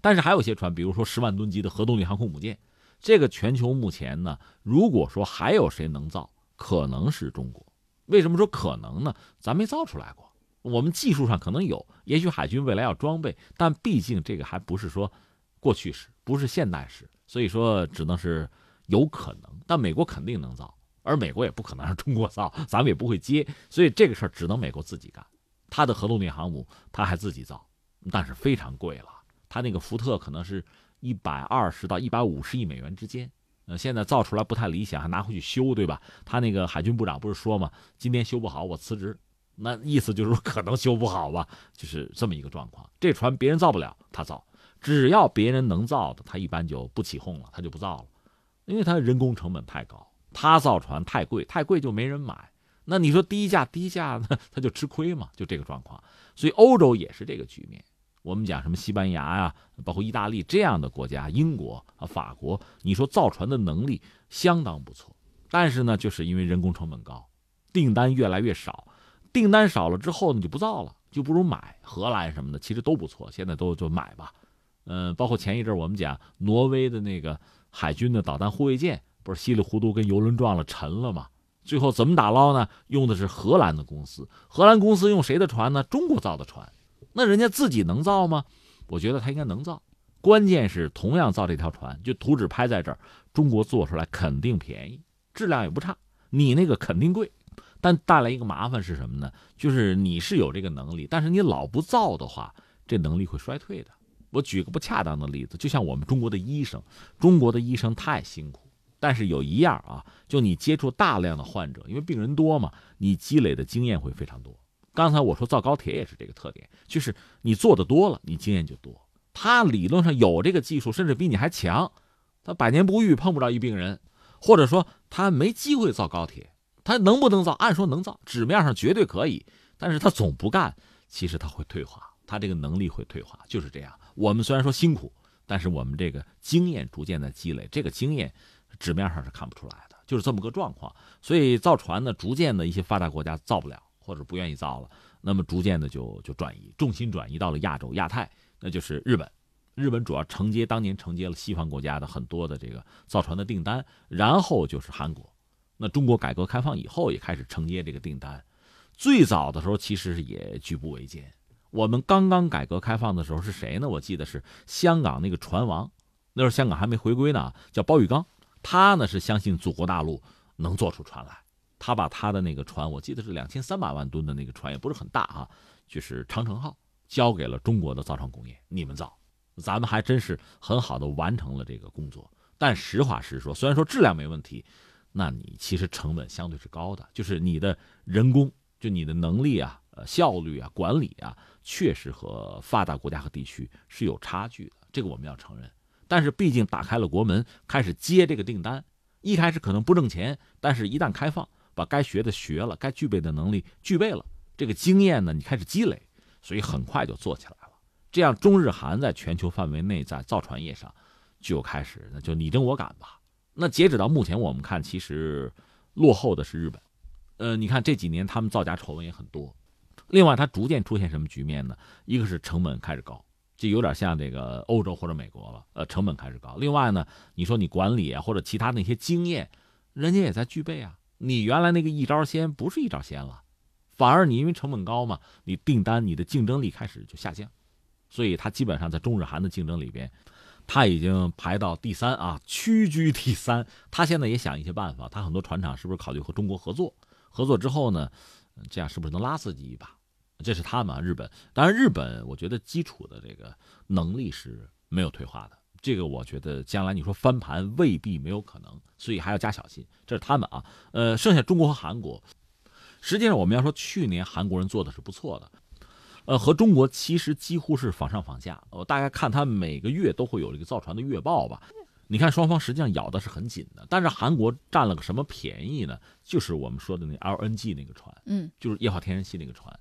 但是还有些船，比如说十万吨级的核动力航空母舰，这个全球目前呢，如果说还有谁能造，可能是中国。为什么说可能呢？咱没造出来过，我们技术上可能有，也许海军未来要装备，但毕竟这个还不是说过去式，不是现代式，所以说只能是有可能。但美国肯定能造，而美国也不可能让中国造，咱们也不会接，所以这个事儿只能美国自己干。他的核动力航母，他还自己造，但是非常贵了。他那个福特可能是一百二十到一百五十亿美元之间。呃，现在造出来不太理想，还拿回去修，对吧？他那个海军部长不是说嘛，今天修不好我辞职。那意思就是说可能修不好吧，就是这么一个状况。这船别人造不了，他造。只要别人能造的，他一般就不起哄了，他就不造了，因为他人工成本太高，他造船太贵，太贵就没人买。那你说低价低价呢，他就吃亏嘛，就这个状况。所以欧洲也是这个局面。我们讲什么西班牙呀，包括意大利这样的国家，英国啊、法国，你说造船的能力相当不错，但是呢，就是因为人工成本高，订单越来越少，订单少了之后你，就不造了，就不如买。荷兰什么的其实都不错，现在都就买吧。嗯，包括前一阵我们讲挪威的那个海军的导弹护卫舰，不是稀里糊涂跟游轮撞了沉了吗？最后怎么打捞呢？用的是荷兰的公司，荷兰公司用谁的船呢？中国造的船，那人家自己能造吗？我觉得他应该能造，关键是同样造这条船，就图纸拍在这儿，中国做出来肯定便宜，质量也不差，你那个肯定贵，但带来一个麻烦是什么呢？就是你是有这个能力，但是你老不造的话，这能力会衰退的。我举个不恰当的例子，就像我们中国的医生，中国的医生太辛苦。但是有一样啊，就你接触大量的患者，因为病人多嘛，你积累的经验会非常多。刚才我说造高铁也是这个特点，就是你做的多了，你经验就多。他理论上有这个技术，甚至比你还强，他百年不遇碰不着一病人，或者说他没机会造高铁，他能不能造？按说能造，纸面上绝对可以，但是他总不干，其实他会退化，他这个能力会退化，就是这样。我们虽然说辛苦，但是我们这个经验逐渐在积累，这个经验。纸面上是看不出来的，就是这么个状况。所以造船呢，逐渐的一些发达国家造不了，或者不愿意造了，那么逐渐的就就转移重心，转移到了亚洲、亚太，那就是日本。日本主要承接当年承接了西方国家的很多的这个造船的订单，然后就是韩国。那中国改革开放以后也开始承接这个订单。最早的时候其实也举步维艰。我们刚刚改革开放的时候是谁呢？我记得是香港那个船王，那时候香港还没回归呢，叫包玉刚。他呢是相信祖国大陆能做出船来，他把他的那个船，我记得是两千三百万吨的那个船，也不是很大啊，就是长城号，交给了中国的造船工业，你们造，咱们还真是很好的完成了这个工作。但实话实说，虽然说质量没问题，那你其实成本相对是高的，就是你的人工，就你的能力啊、效率啊、管理啊，确实和发达国家和地区是有差距的，这个我们要承认。但是毕竟打开了国门，开始接这个订单，一开始可能不挣钱，但是一旦开放，把该学的学了，该具备的能力具备了，这个经验呢，你开始积累，所以很快就做起来了。这样中日韩在全球范围内在造船业上就开始，那就你争我赶吧。那截止到目前，我们看其实落后的是日本。呃，你看这几年他们造假丑闻也很多。另外，它逐渐出现什么局面呢？一个是成本开始高。就有点像这个欧洲或者美国了。呃，成本开始高。另外呢，你说你管理啊或者其他那些经验，人家也在具备啊。你原来那个一招鲜不是一招鲜了，反而你因为成本高嘛，你订单你的竞争力开始就下降，所以它基本上在中日韩的竞争里边。他已经排到第三啊，屈居第三。他现在也想一些办法，他很多船厂是不是考虑和中国合作？合作之后呢，这样是不是能拉自己一把？这是他们日本。当然，日本我觉得基础的这个能力是没有退化的。这个我觉得将来你说翻盘未必没有可能，所以还要加小心。这是他们啊。呃，剩下中国和韩国，实际上我们要说去年韩国人做的是不错的。呃，和中国其实几乎是仿上仿下。我大概看他每个月都会有这个造船的月报吧。你看双方实际上咬的是很紧的，但是韩国占了个什么便宜呢？就是我们说的那 LNG 那个船，嗯，就是液化天然气那个船，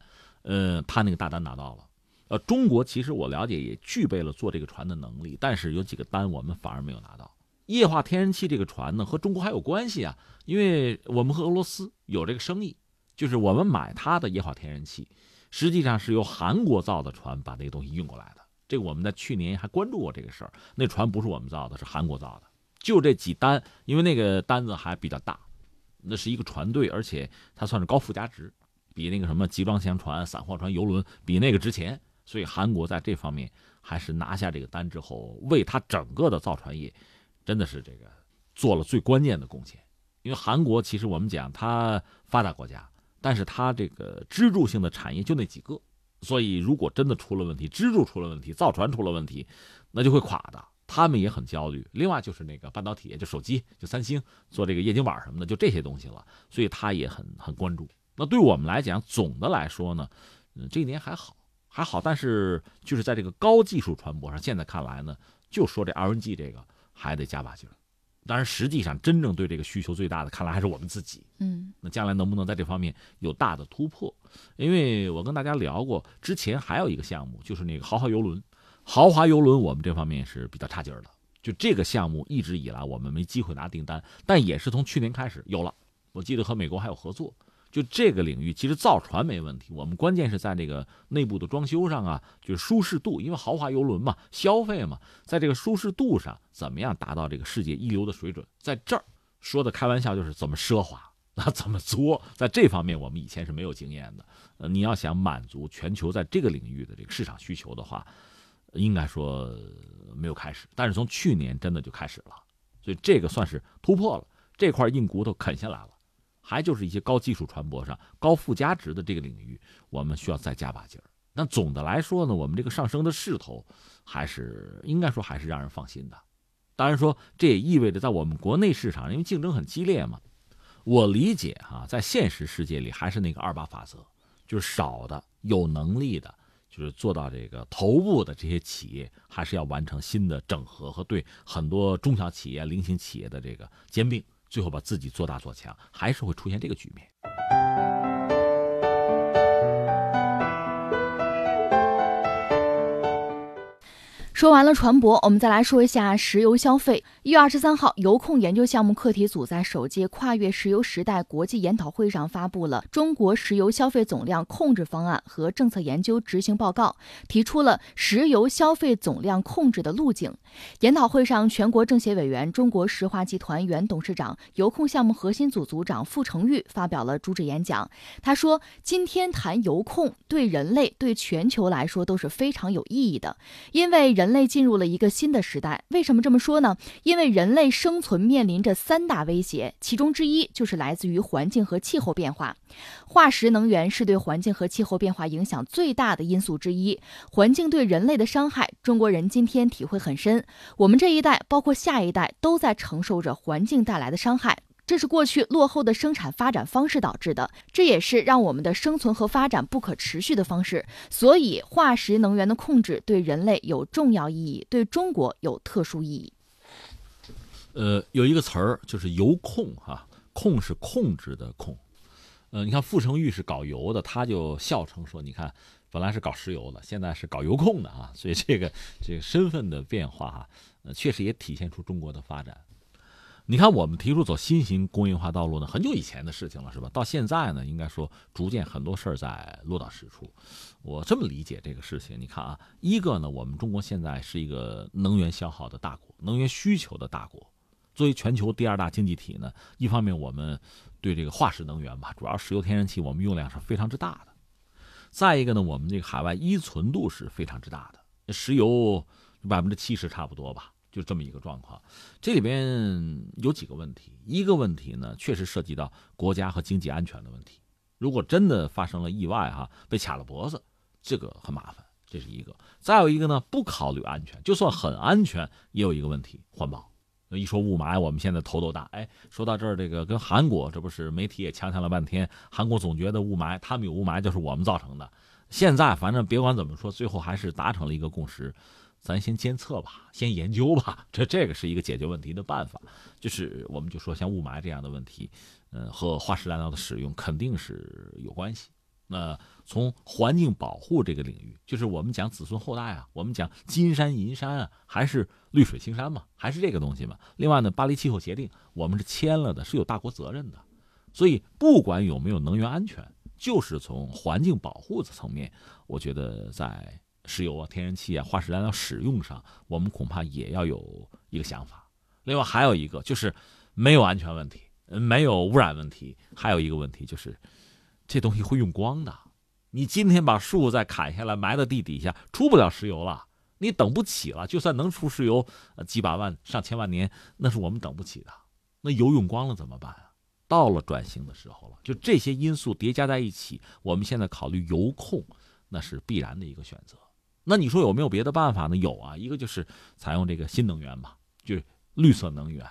呃，他那个大单拿到了。呃，中国其实我了解也具备了做这个船的能力，但是有几个单我们反而没有拿到。液化天然气这个船呢，和中国还有关系啊，因为我们和俄罗斯有这个生意，就是我们买它的液化天然气。实际上是由韩国造的船把那个东西运过来的。这个我们在去年还关注过这个事儿。那船不是我们造的，是韩国造的。就这几单，因为那个单子还比较大，那是一个船队，而且它算是高附加值，比那个什么集装箱船、散货船、游轮比那个值钱。所以韩国在这方面还是拿下这个单之后，为他整个的造船业真的是这个做了最关键的贡献。因为韩国其实我们讲它发达国家。但是它这个支柱性的产业就那几个，所以如果真的出了问题，支柱出了问题，造船出了问题，那就会垮的。他们也很焦虑。另外就是那个半导体，就手机，就三星做这个液晶板什么的，就这些东西了，所以他也很很关注。那对我们来讲，总的来说呢，嗯，这一年还好，还好。但是就是在这个高技术船舶上，现在看来呢，就说这 LNG 这个还得加把劲儿。当然，实际上真正对这个需求最大的，看来还是我们自己。嗯，那将来能不能在这方面有大的突破？因为我跟大家聊过，之前还有一个项目，就是那个豪华游轮。豪华游轮我们这方面是比较差劲儿的，就这个项目一直以来我们没机会拿订单，但也是从去年开始有了。我记得和美国还有合作。就这个领域，其实造船没问题，我们关键是在这个内部的装修上啊，就是舒适度，因为豪华游轮嘛，消费嘛，在这个舒适度上，怎么样达到这个世界一流的水准？在这儿说的开玩笑就是怎么奢华啊，怎么作，在这方面我们以前是没有经验的。呃，你要想满足全球在这个领域的这个市场需求的话，应该说没有开始，但是从去年真的就开始了，所以这个算是突破了，这块硬骨头啃下来了。还就是一些高技术船舶上高附加值的这个领域，我们需要再加把劲儿。那总的来说呢，我们这个上升的势头，还是应该说还是让人放心的。当然说，这也意味着在我们国内市场，因为竞争很激烈嘛。我理解哈，在现实世界里还是那个二八法则，就是少的有能力的，就是做到这个头部的这些企业，还是要完成新的整合和对很多中小企业、零星企业的这个兼并。最后把自己做大做强，还是会出现这个局面。说完了船舶，我们再来说一下石油消费。一月二十三号，油控研究项目课题组在首届跨越石油时代国际研讨会上发布了《中国石油消费总量控制方案和政策研究执行报告》，提出了石油消费总量控制的路径。研讨会上，全国政协委员、中国石化集团原董事长、油控项目核心组组长傅成玉发表了主旨演讲。他说：“今天谈油控，对人类、对全球来说都是非常有意义的，因为人。”人类进入了一个新的时代，为什么这么说呢？因为人类生存面临着三大威胁，其中之一就是来自于环境和气候变化。化石能源是对环境和气候变化影响最大的因素之一。环境对人类的伤害，中国人今天体会很深。我们这一代，包括下一代，都在承受着环境带来的伤害。这是过去落后的生产发展方式导致的，这也是让我们的生存和发展不可持续的方式。所以，化石能源的控制对人类有重要意义，对中国有特殊意义。呃，有一个词儿就是“油控”哈，“控”是控制的“控”。呃，你看傅成玉是搞油的，他就笑称说：“你看，本来是搞石油的，现在是搞油控的啊。”所以这个这个身份的变化哈，呃，确实也体现出中国的发展。你看，我们提出走新型工业化道路呢，很久以前的事情了，是吧？到现在呢，应该说逐渐很多事儿在落到实处。我这么理解这个事情，你看啊，一个呢，我们中国现在是一个能源消耗的大国，能源需求的大国。作为全球第二大经济体呢，一方面我们对这个化石能源吧，主要石油、天然气，我们用量是非常之大的。再一个呢，我们这个海外依存度是非常之大的，石油百分之七十差不多吧。就这么一个状况，这里边有几个问题。一个问题呢，确实涉及到国家和经济安全的问题。如果真的发生了意外，哈，被卡了脖子，这个很麻烦，这是一个。再有一个呢，不考虑安全，就算很安全，也有一个问题，环保。一说雾霾，我们现在头都大。哎，说到这儿，这个跟韩国，这不是媒体也强调了半天，韩国总觉得雾霾，他们有雾霾就是我们造成的。现在反正别管怎么说，最后还是达成了一个共识。咱先监测吧，先研究吧，这这个是一个解决问题的办法。就是我们就说像雾霾这样的问题，呃，和化石燃料的使用肯定是有关系。那从环境保护这个领域，就是我们讲子孙后代啊，我们讲金山银山啊，还是绿水青山嘛，还是这个东西嘛。另外呢，巴黎气候协定我们是签了的，是有大国责任的。所以不管有没有能源安全，就是从环境保护的层面，我觉得在。石油啊、天然气啊、化石燃料使用上，我们恐怕也要有一个想法。另外还有一个就是没有安全问题，没有污染问题，还有一个问题就是这东西会用光的。你今天把树再砍下来埋到地底下，出不了石油了，你等不起了。就算能出石油，几百万、上千万年，那是我们等不起的。那油用光了怎么办啊？到了转型的时候了，就这些因素叠加在一起，我们现在考虑油控，那是必然的一个选择。那你说有没有别的办法呢？有啊，一个就是采用这个新能源吧，就是绿色能源，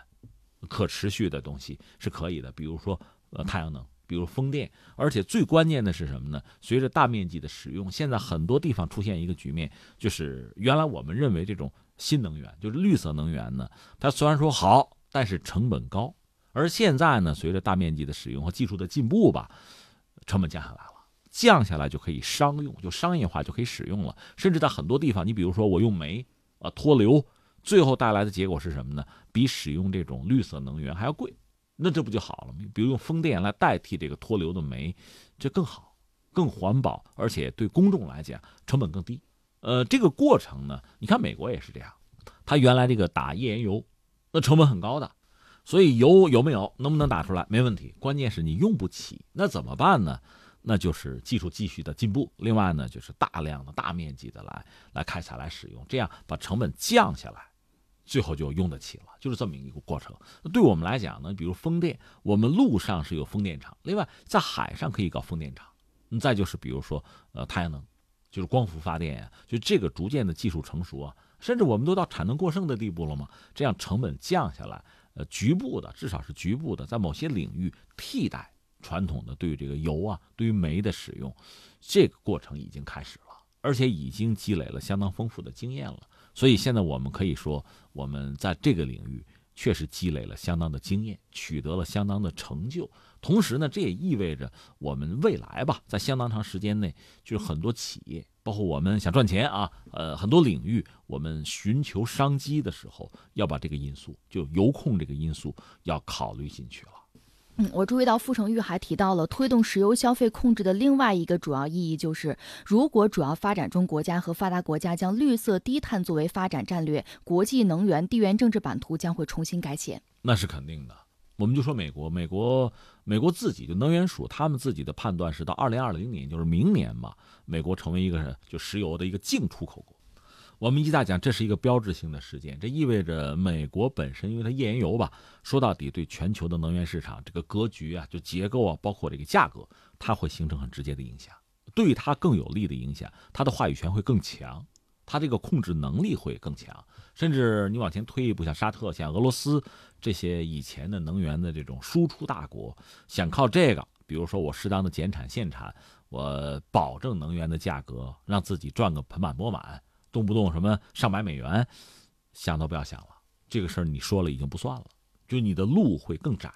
可持续的东西是可以的。比如说呃太阳能，比如风电，而且最关键的是什么呢？随着大面积的使用，现在很多地方出现一个局面，就是原来我们认为这种新能源就是绿色能源呢，它虽然说好，但是成本高，而现在呢，随着大面积的使用和技术的进步吧，成本降下来了。降下来就可以商用，就商业化就可以使用了。甚至在很多地方，你比如说我用煤啊脱硫，最后带来的结果是什么呢？比使用这种绿色能源还要贵。那这不就好了吗？比如用风电来代替这个脱硫的煤，这更好、更环保，而且对公众来讲成本更低。呃，这个过程呢，你看美国也是这样，它原来这个打页岩油，那成本很高的，所以油有没有，能不能打出来没问题，关键是你用不起，那怎么办呢？那就是技术继续的进步，另外呢，就是大量的大面积的来来开采来使用，这样把成本降下来，最后就用得起了，就是这么一个过程。对我们来讲呢，比如风电，我们陆上是有风电场，另外在海上可以搞风电场。再就是比如说呃太阳能，就是光伏发电呀，就这个逐渐的技术成熟啊，甚至我们都到产能过剩的地步了嘛，这样成本降下来，呃，局部的至少是局部的，在某些领域替代。传统的对于这个油啊，对于煤的使用，这个过程已经开始了，而且已经积累了相当丰富的经验了。所以现在我们可以说，我们在这个领域确实积累了相当的经验，取得了相当的成就。同时呢，这也意味着我们未来吧，在相当长时间内，就是很多企业，包括我们想赚钱啊，呃，很多领域，我们寻求商机的时候，要把这个因素，就油控这个因素，要考虑进去了。嗯，我注意到傅成玉还提到了推动石油消费控制的另外一个主要意义，就是如果主要发展中国家和发达国家将绿色低碳作为发展战略，国际能源地缘政治版图将会重新改写。那是肯定的。我们就说美国，美国，美国自己就能源署他们自己的判断是到二零二零年，就是明年嘛，美国成为一个就石油的一个净出口国。我们一再讲，这是一个标志性的事件，这意味着美国本身，因为它页岩油吧，说到底对全球的能源市场这个格局啊，就结构啊，包括这个价格，它会形成很直接的影响，对它更有利的影响，它的话语权会更强，它这个控制能力会更强，甚至你往前推一步，像沙特、像俄罗斯这些以前的能源的这种输出大国，想靠这个，比如说我适当的减产限产，我保证能源的价格，让自己赚个盆满钵满。动不动什么上百美元，想都不要想了。这个事儿你说了已经不算了，就你的路会更窄。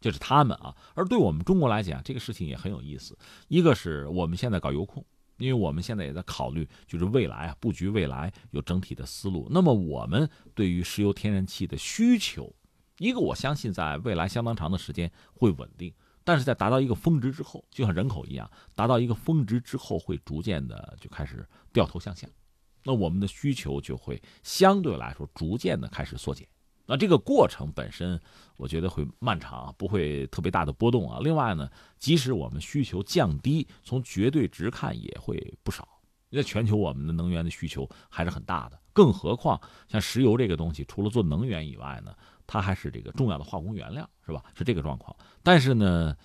这是他们啊，而对我们中国来讲，这个事情也很有意思。一个是我们现在搞油控，因为我们现在也在考虑，就是未来啊，布局未来有整体的思路。那么我们对于石油天然气的需求，一个我相信在未来相当长的时间会稳定，但是在达到一个峰值之后，就像人口一样，达到一个峰值之后会逐渐的就开始掉头向下，那我们的需求就会相对来说逐渐的开始缩减。那这个过程本身，我觉得会漫长，不会特别大的波动啊。另外呢，即使我们需求降低，从绝对值看也会不少。因为全球，我们的能源的需求还是很大的。更何况像石油这个东西，除了做能源以外呢，它还是这个重要的化工原料，是吧？是这个状况。但是呢，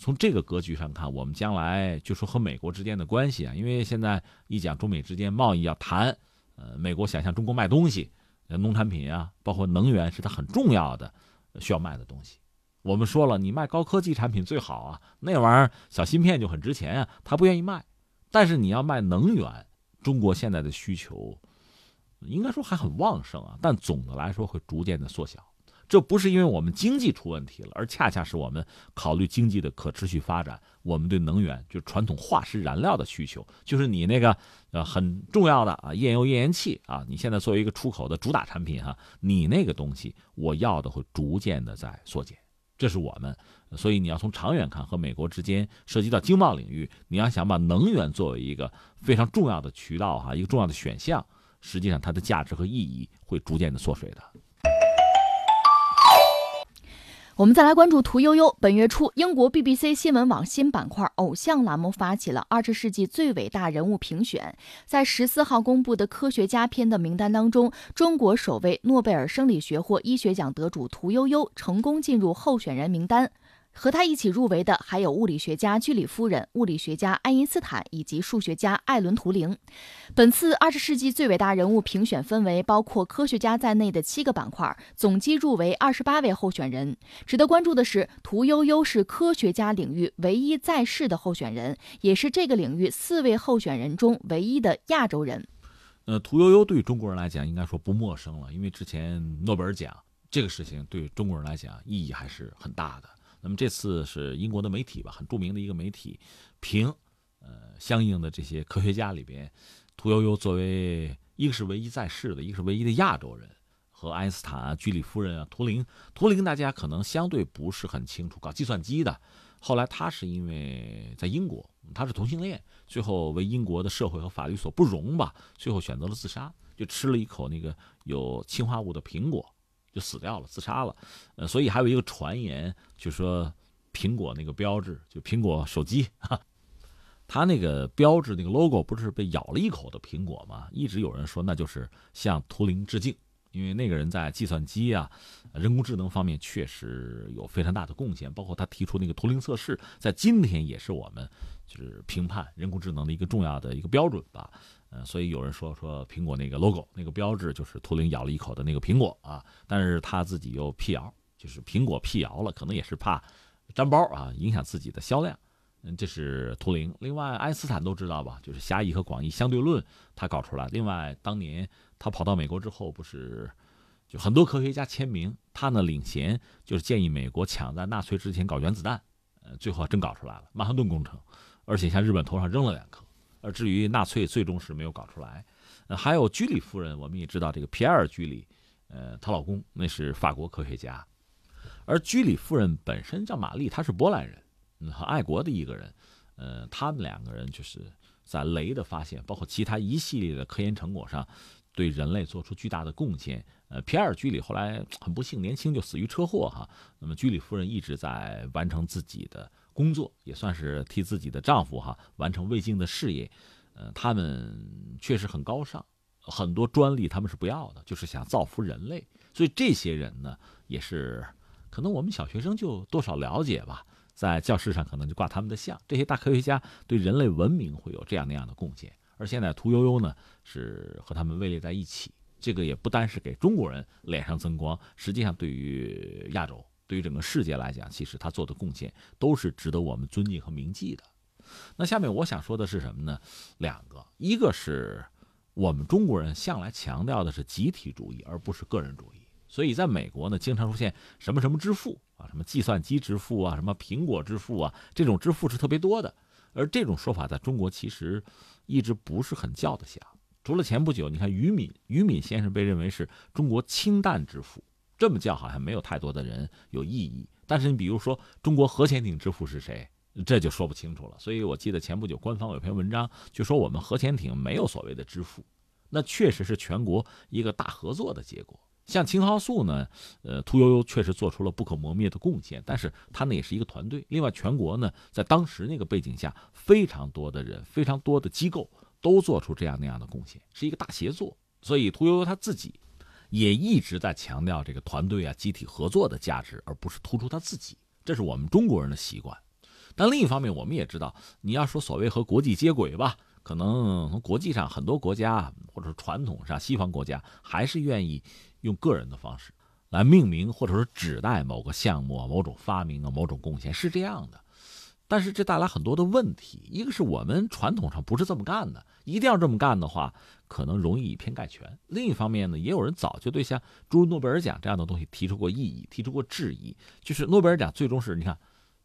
从这个格局上看，我们将来就说和美国之间的关系啊，因为现在一讲中美之间贸易要谈，呃，美国想向中国卖东西。农产品啊，包括能源，是它很重要的需要卖的东西。我们说了，你卖高科技产品最好啊，那玩意儿小芯片就很值钱啊，他不愿意卖。但是你要卖能源，中国现在的需求应该说还很旺盛啊，但总的来说会逐渐的缩小。这不是因为我们经济出问题了，而恰恰是我们考虑经济的可持续发展。我们对能源，就传统化石燃料的需求，就是你那个呃很重要的啊页油页岩气啊，你现在作为一个出口的主打产品哈，你那个东西我要的会逐渐的在缩减。这是我们，所以你要从长远看，和美国之间涉及到经贸领域，你要想把能源作为一个非常重要的渠道哈，一个重要的选项，实际上它的价值和意义会逐渐的缩水的。我们再来关注屠呦呦。本月初，英国 BBC 新闻网新板块“偶像”栏目发起了二十世纪最伟大人物评选，在十四号公布的科学家篇的名单当中，中国首位诺贝尔生理学或医学奖得主屠呦呦成功进入候选人名单。和他一起入围的还有物理学家居里夫人、物理学家爱因斯坦以及数学家艾伦·图灵。本次二十世纪最伟大人物评选分为包括科学家在内的七个板块，总计入围二十八位候选人。值得关注的是，屠呦呦是科学家领域唯一在世的候选人，也是这个领域四位候选人中唯一的亚洲人。呃，屠呦呦对中国人来讲应该说不陌生了，因为之前诺贝尔奖这个事情对中国人来讲意义还是很大的。那么这次是英国的媒体吧，很著名的一个媒体，评，呃，相应的这些科学家里边，屠呦呦作为一个是唯一在世的，一个是唯一的亚洲人，和爱因斯坦啊、居里夫人啊、图灵，图灵大家可能相对不是很清楚，搞计算机的，后来他是因为在英国，他是同性恋，最后为英国的社会和法律所不容吧，最后选择了自杀，就吃了一口那个有氰化物的苹果。就死掉了，自杀了，呃，所以还有一个传言，就说苹果那个标志，就苹果手机，哈，它那个标志那个 logo 不是被咬了一口的苹果吗？一直有人说那就是向图灵致敬，因为那个人在计算机啊、人工智能方面确实有非常大的贡献，包括他提出那个图灵测试，在今天也是我们就是评判人工智能的一个重要的一个标准吧。呃，所以有人说说苹果那个 logo 那个标志就是图灵咬了一口的那个苹果啊，但是他自己又辟谣，就是苹果辟谣了，可能也是怕粘包啊，影响自己的销量。嗯，这是图灵。另外，爱因斯坦都知道吧，就是狭义和广义相对论他搞出来。另外，当年他跑到美国之后，不是就很多科学家签名，他呢领衔，就是建议美国抢在纳粹之前搞原子弹。呃，最后真搞出来了，曼哈顿工程，而且向日本头上扔了两颗。而至于纳粹最终是没有搞出来，呃，还有居里夫人，我们也知道这个皮埃尔·居里，呃，她老公那是法国科学家，而居里夫人本身叫玛丽，她是波兰人，很爱国的一个人，呃，他们两个人就是在镭的发现，包括其他一系列的科研成果上，对人类做出巨大的贡献。呃，皮埃尔·居里后来很不幸年轻就死于车祸哈，那么居里夫人一直在完成自己的。工作也算是替自己的丈夫哈完成未竟的事业，呃，他们确实很高尚，很多专利他们是不要的，就是想造福人类。所以这些人呢，也是可能我们小学生就多少了解吧，在教室上可能就挂他们的像。这些大科学家对人类文明会有这样那样的贡献，而现在屠呦呦呢是和他们位列在一起，这个也不单是给中国人脸上增光，实际上对于亚洲。对于整个世界来讲，其实他做的贡献都是值得我们尊敬和铭记的。那下面我想说的是什么呢？两个，一个是我们中国人向来强调的是集体主义，而不是个人主义。所以在美国呢，经常出现什么什么支付啊，什么计算机支付啊，什么苹果支付啊，这种支付是特别多的。而这种说法在中国其实一直不是很叫得响。除了前不久，你看于敏，于敏先生被认为是中国氢弹之父。这么叫好像没有太多的人有异议。但是你比如说中国核潜艇之父是谁，这就说不清楚了。所以我记得前不久官方有篇文章就说我们核潜艇没有所谓的之父，那确实是全国一个大合作的结果。像青蒿素呢，呃，屠呦呦确实做出了不可磨灭的贡献，但是他呢也是一个团队。另外，全国呢在当时那个背景下，非常多的人、非常多的机构都做出这样那样的贡献，是一个大协作。所以，屠呦呦他自己也一直在强调这个团队啊、集体合作的价值，而不是突出他自己。这是我们中国人的习惯。但另一方面，我们也知道，你要说所谓和国际接轨吧。可能从国际上很多国家，或者是传统上西方国家，还是愿意用个人的方式来命名，或者说指代某个项目、某种发明啊、某种贡献，是这样的。但是这带来很多的问题，一个是我们传统上不是这么干的，一定要这么干的话，可能容易以偏概全。另一方面呢，也有人早就对像诸如诺贝尔奖这样的东西提出过异议，提出过质疑，就是诺贝尔奖最终是你看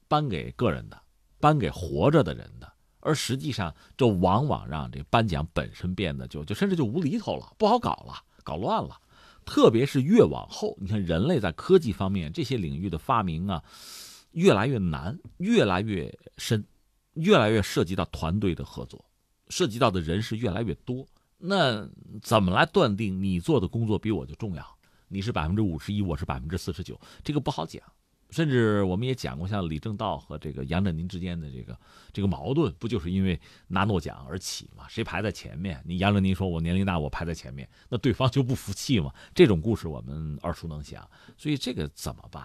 颁给个人的，颁给活着的人的。而实际上，这往往让这颁奖本身变得就就甚至就无厘头了，不好搞了，搞乱了。特别是越往后，你看人类在科技方面这些领域的发明啊，越来越难，越来越深，越来越涉及到团队的合作，涉及到的人是越来越多。那怎么来断定你做的工作比我就重要？你是百分之五十一，我是百分之四十九，这个不好讲。甚至我们也讲过，像李政道和这个杨振宁之间的这个这个矛盾，不就是因为拿诺奖而起吗？谁排在前面？你杨振宁说我年龄大，我排在前面，那对方就不服气嘛？这种故事我们耳熟能详。所以这个怎么办？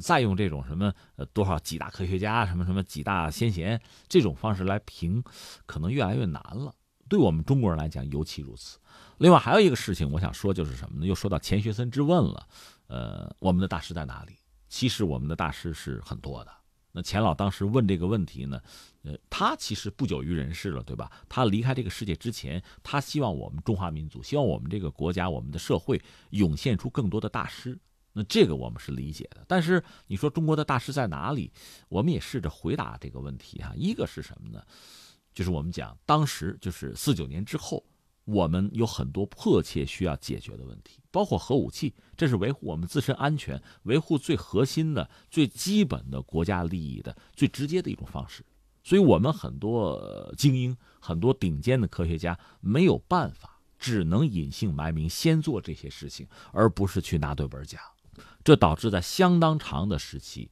再用这种什么呃多少几大科学家，什么什么几大先贤这种方式来评，可能越来越难了。对我们中国人来讲尤其如此。另外还有一个事情，我想说就是什么呢？又说到钱学森之问了。呃，我们的大师在哪里？其实我们的大师是很多的。那钱老当时问这个问题呢，呃，他其实不久于人世了，对吧？他离开这个世界之前，他希望我们中华民族，希望我们这个国家，我们的社会涌现出更多的大师。那这个我们是理解的。但是你说中国的大师在哪里？我们也试着回答这个问题哈。一个是什么呢？就是我们讲当时就是四九年之后。我们有很多迫切需要解决的问题，包括核武器，这是维护我们自身安全、维护最核心的、最基本的国家利益的最直接的一种方式。所以，我们很多精英、很多顶尖的科学家没有办法，只能隐姓埋名，先做这些事情，而不是去拿诺贝尔奖。这导致在相当长的时期，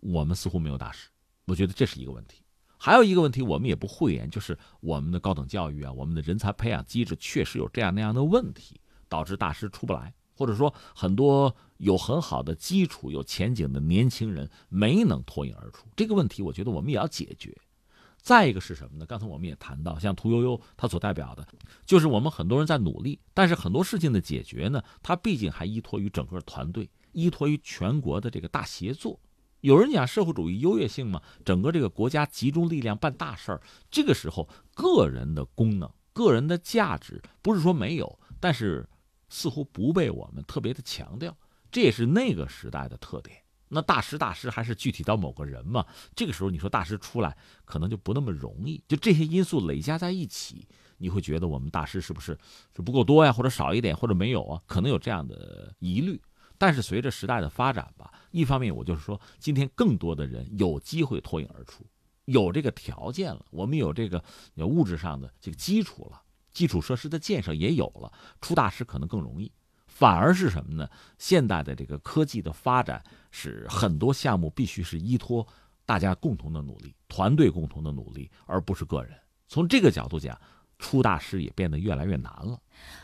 我们似乎没有大师。我觉得这是一个问题。还有一个问题，我们也不讳言，就是我们的高等教育啊，我们的人才培养机制确实有这样那样的问题，导致大师出不来，或者说很多有很好的基础、有前景的年轻人没能脱颖而出。这个问题，我觉得我们也要解决。再一个是什么呢？刚才我们也谈到，像屠呦呦她所代表的，就是我们很多人在努力，但是很多事情的解决呢，它毕竟还依托于整个团队，依托于全国的这个大协作。有人讲社会主义优越性嘛，整个这个国家集中力量办大事儿，这个时候个人的功能、个人的价值不是说没有，但是似乎不被我们特别的强调，这也是那个时代的特点。那大师大师还是具体到某个人嘛？这个时候你说大师出来可能就不那么容易，就这些因素累加在一起，你会觉得我们大师是不是是不够多呀，或者少一点，或者没有啊？可能有这样的疑虑。但是随着时代的发展吧，一方面我就是说，今天更多的人有机会脱颖而出，有这个条件了，我们有这个物质上的这个基础了，基础设施的建设也有了，出大师可能更容易。反而是什么呢？现代的这个科技的发展，使很多项目必须是依托大家共同的努力，团队共同的努力，而不是个人。从这个角度讲。出大师也变得越来越难了。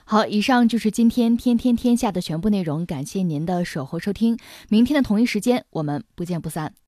好，以上就是今天天天天下的全部内容，感谢您的守候收听。明天的同一时间，我们不见不散。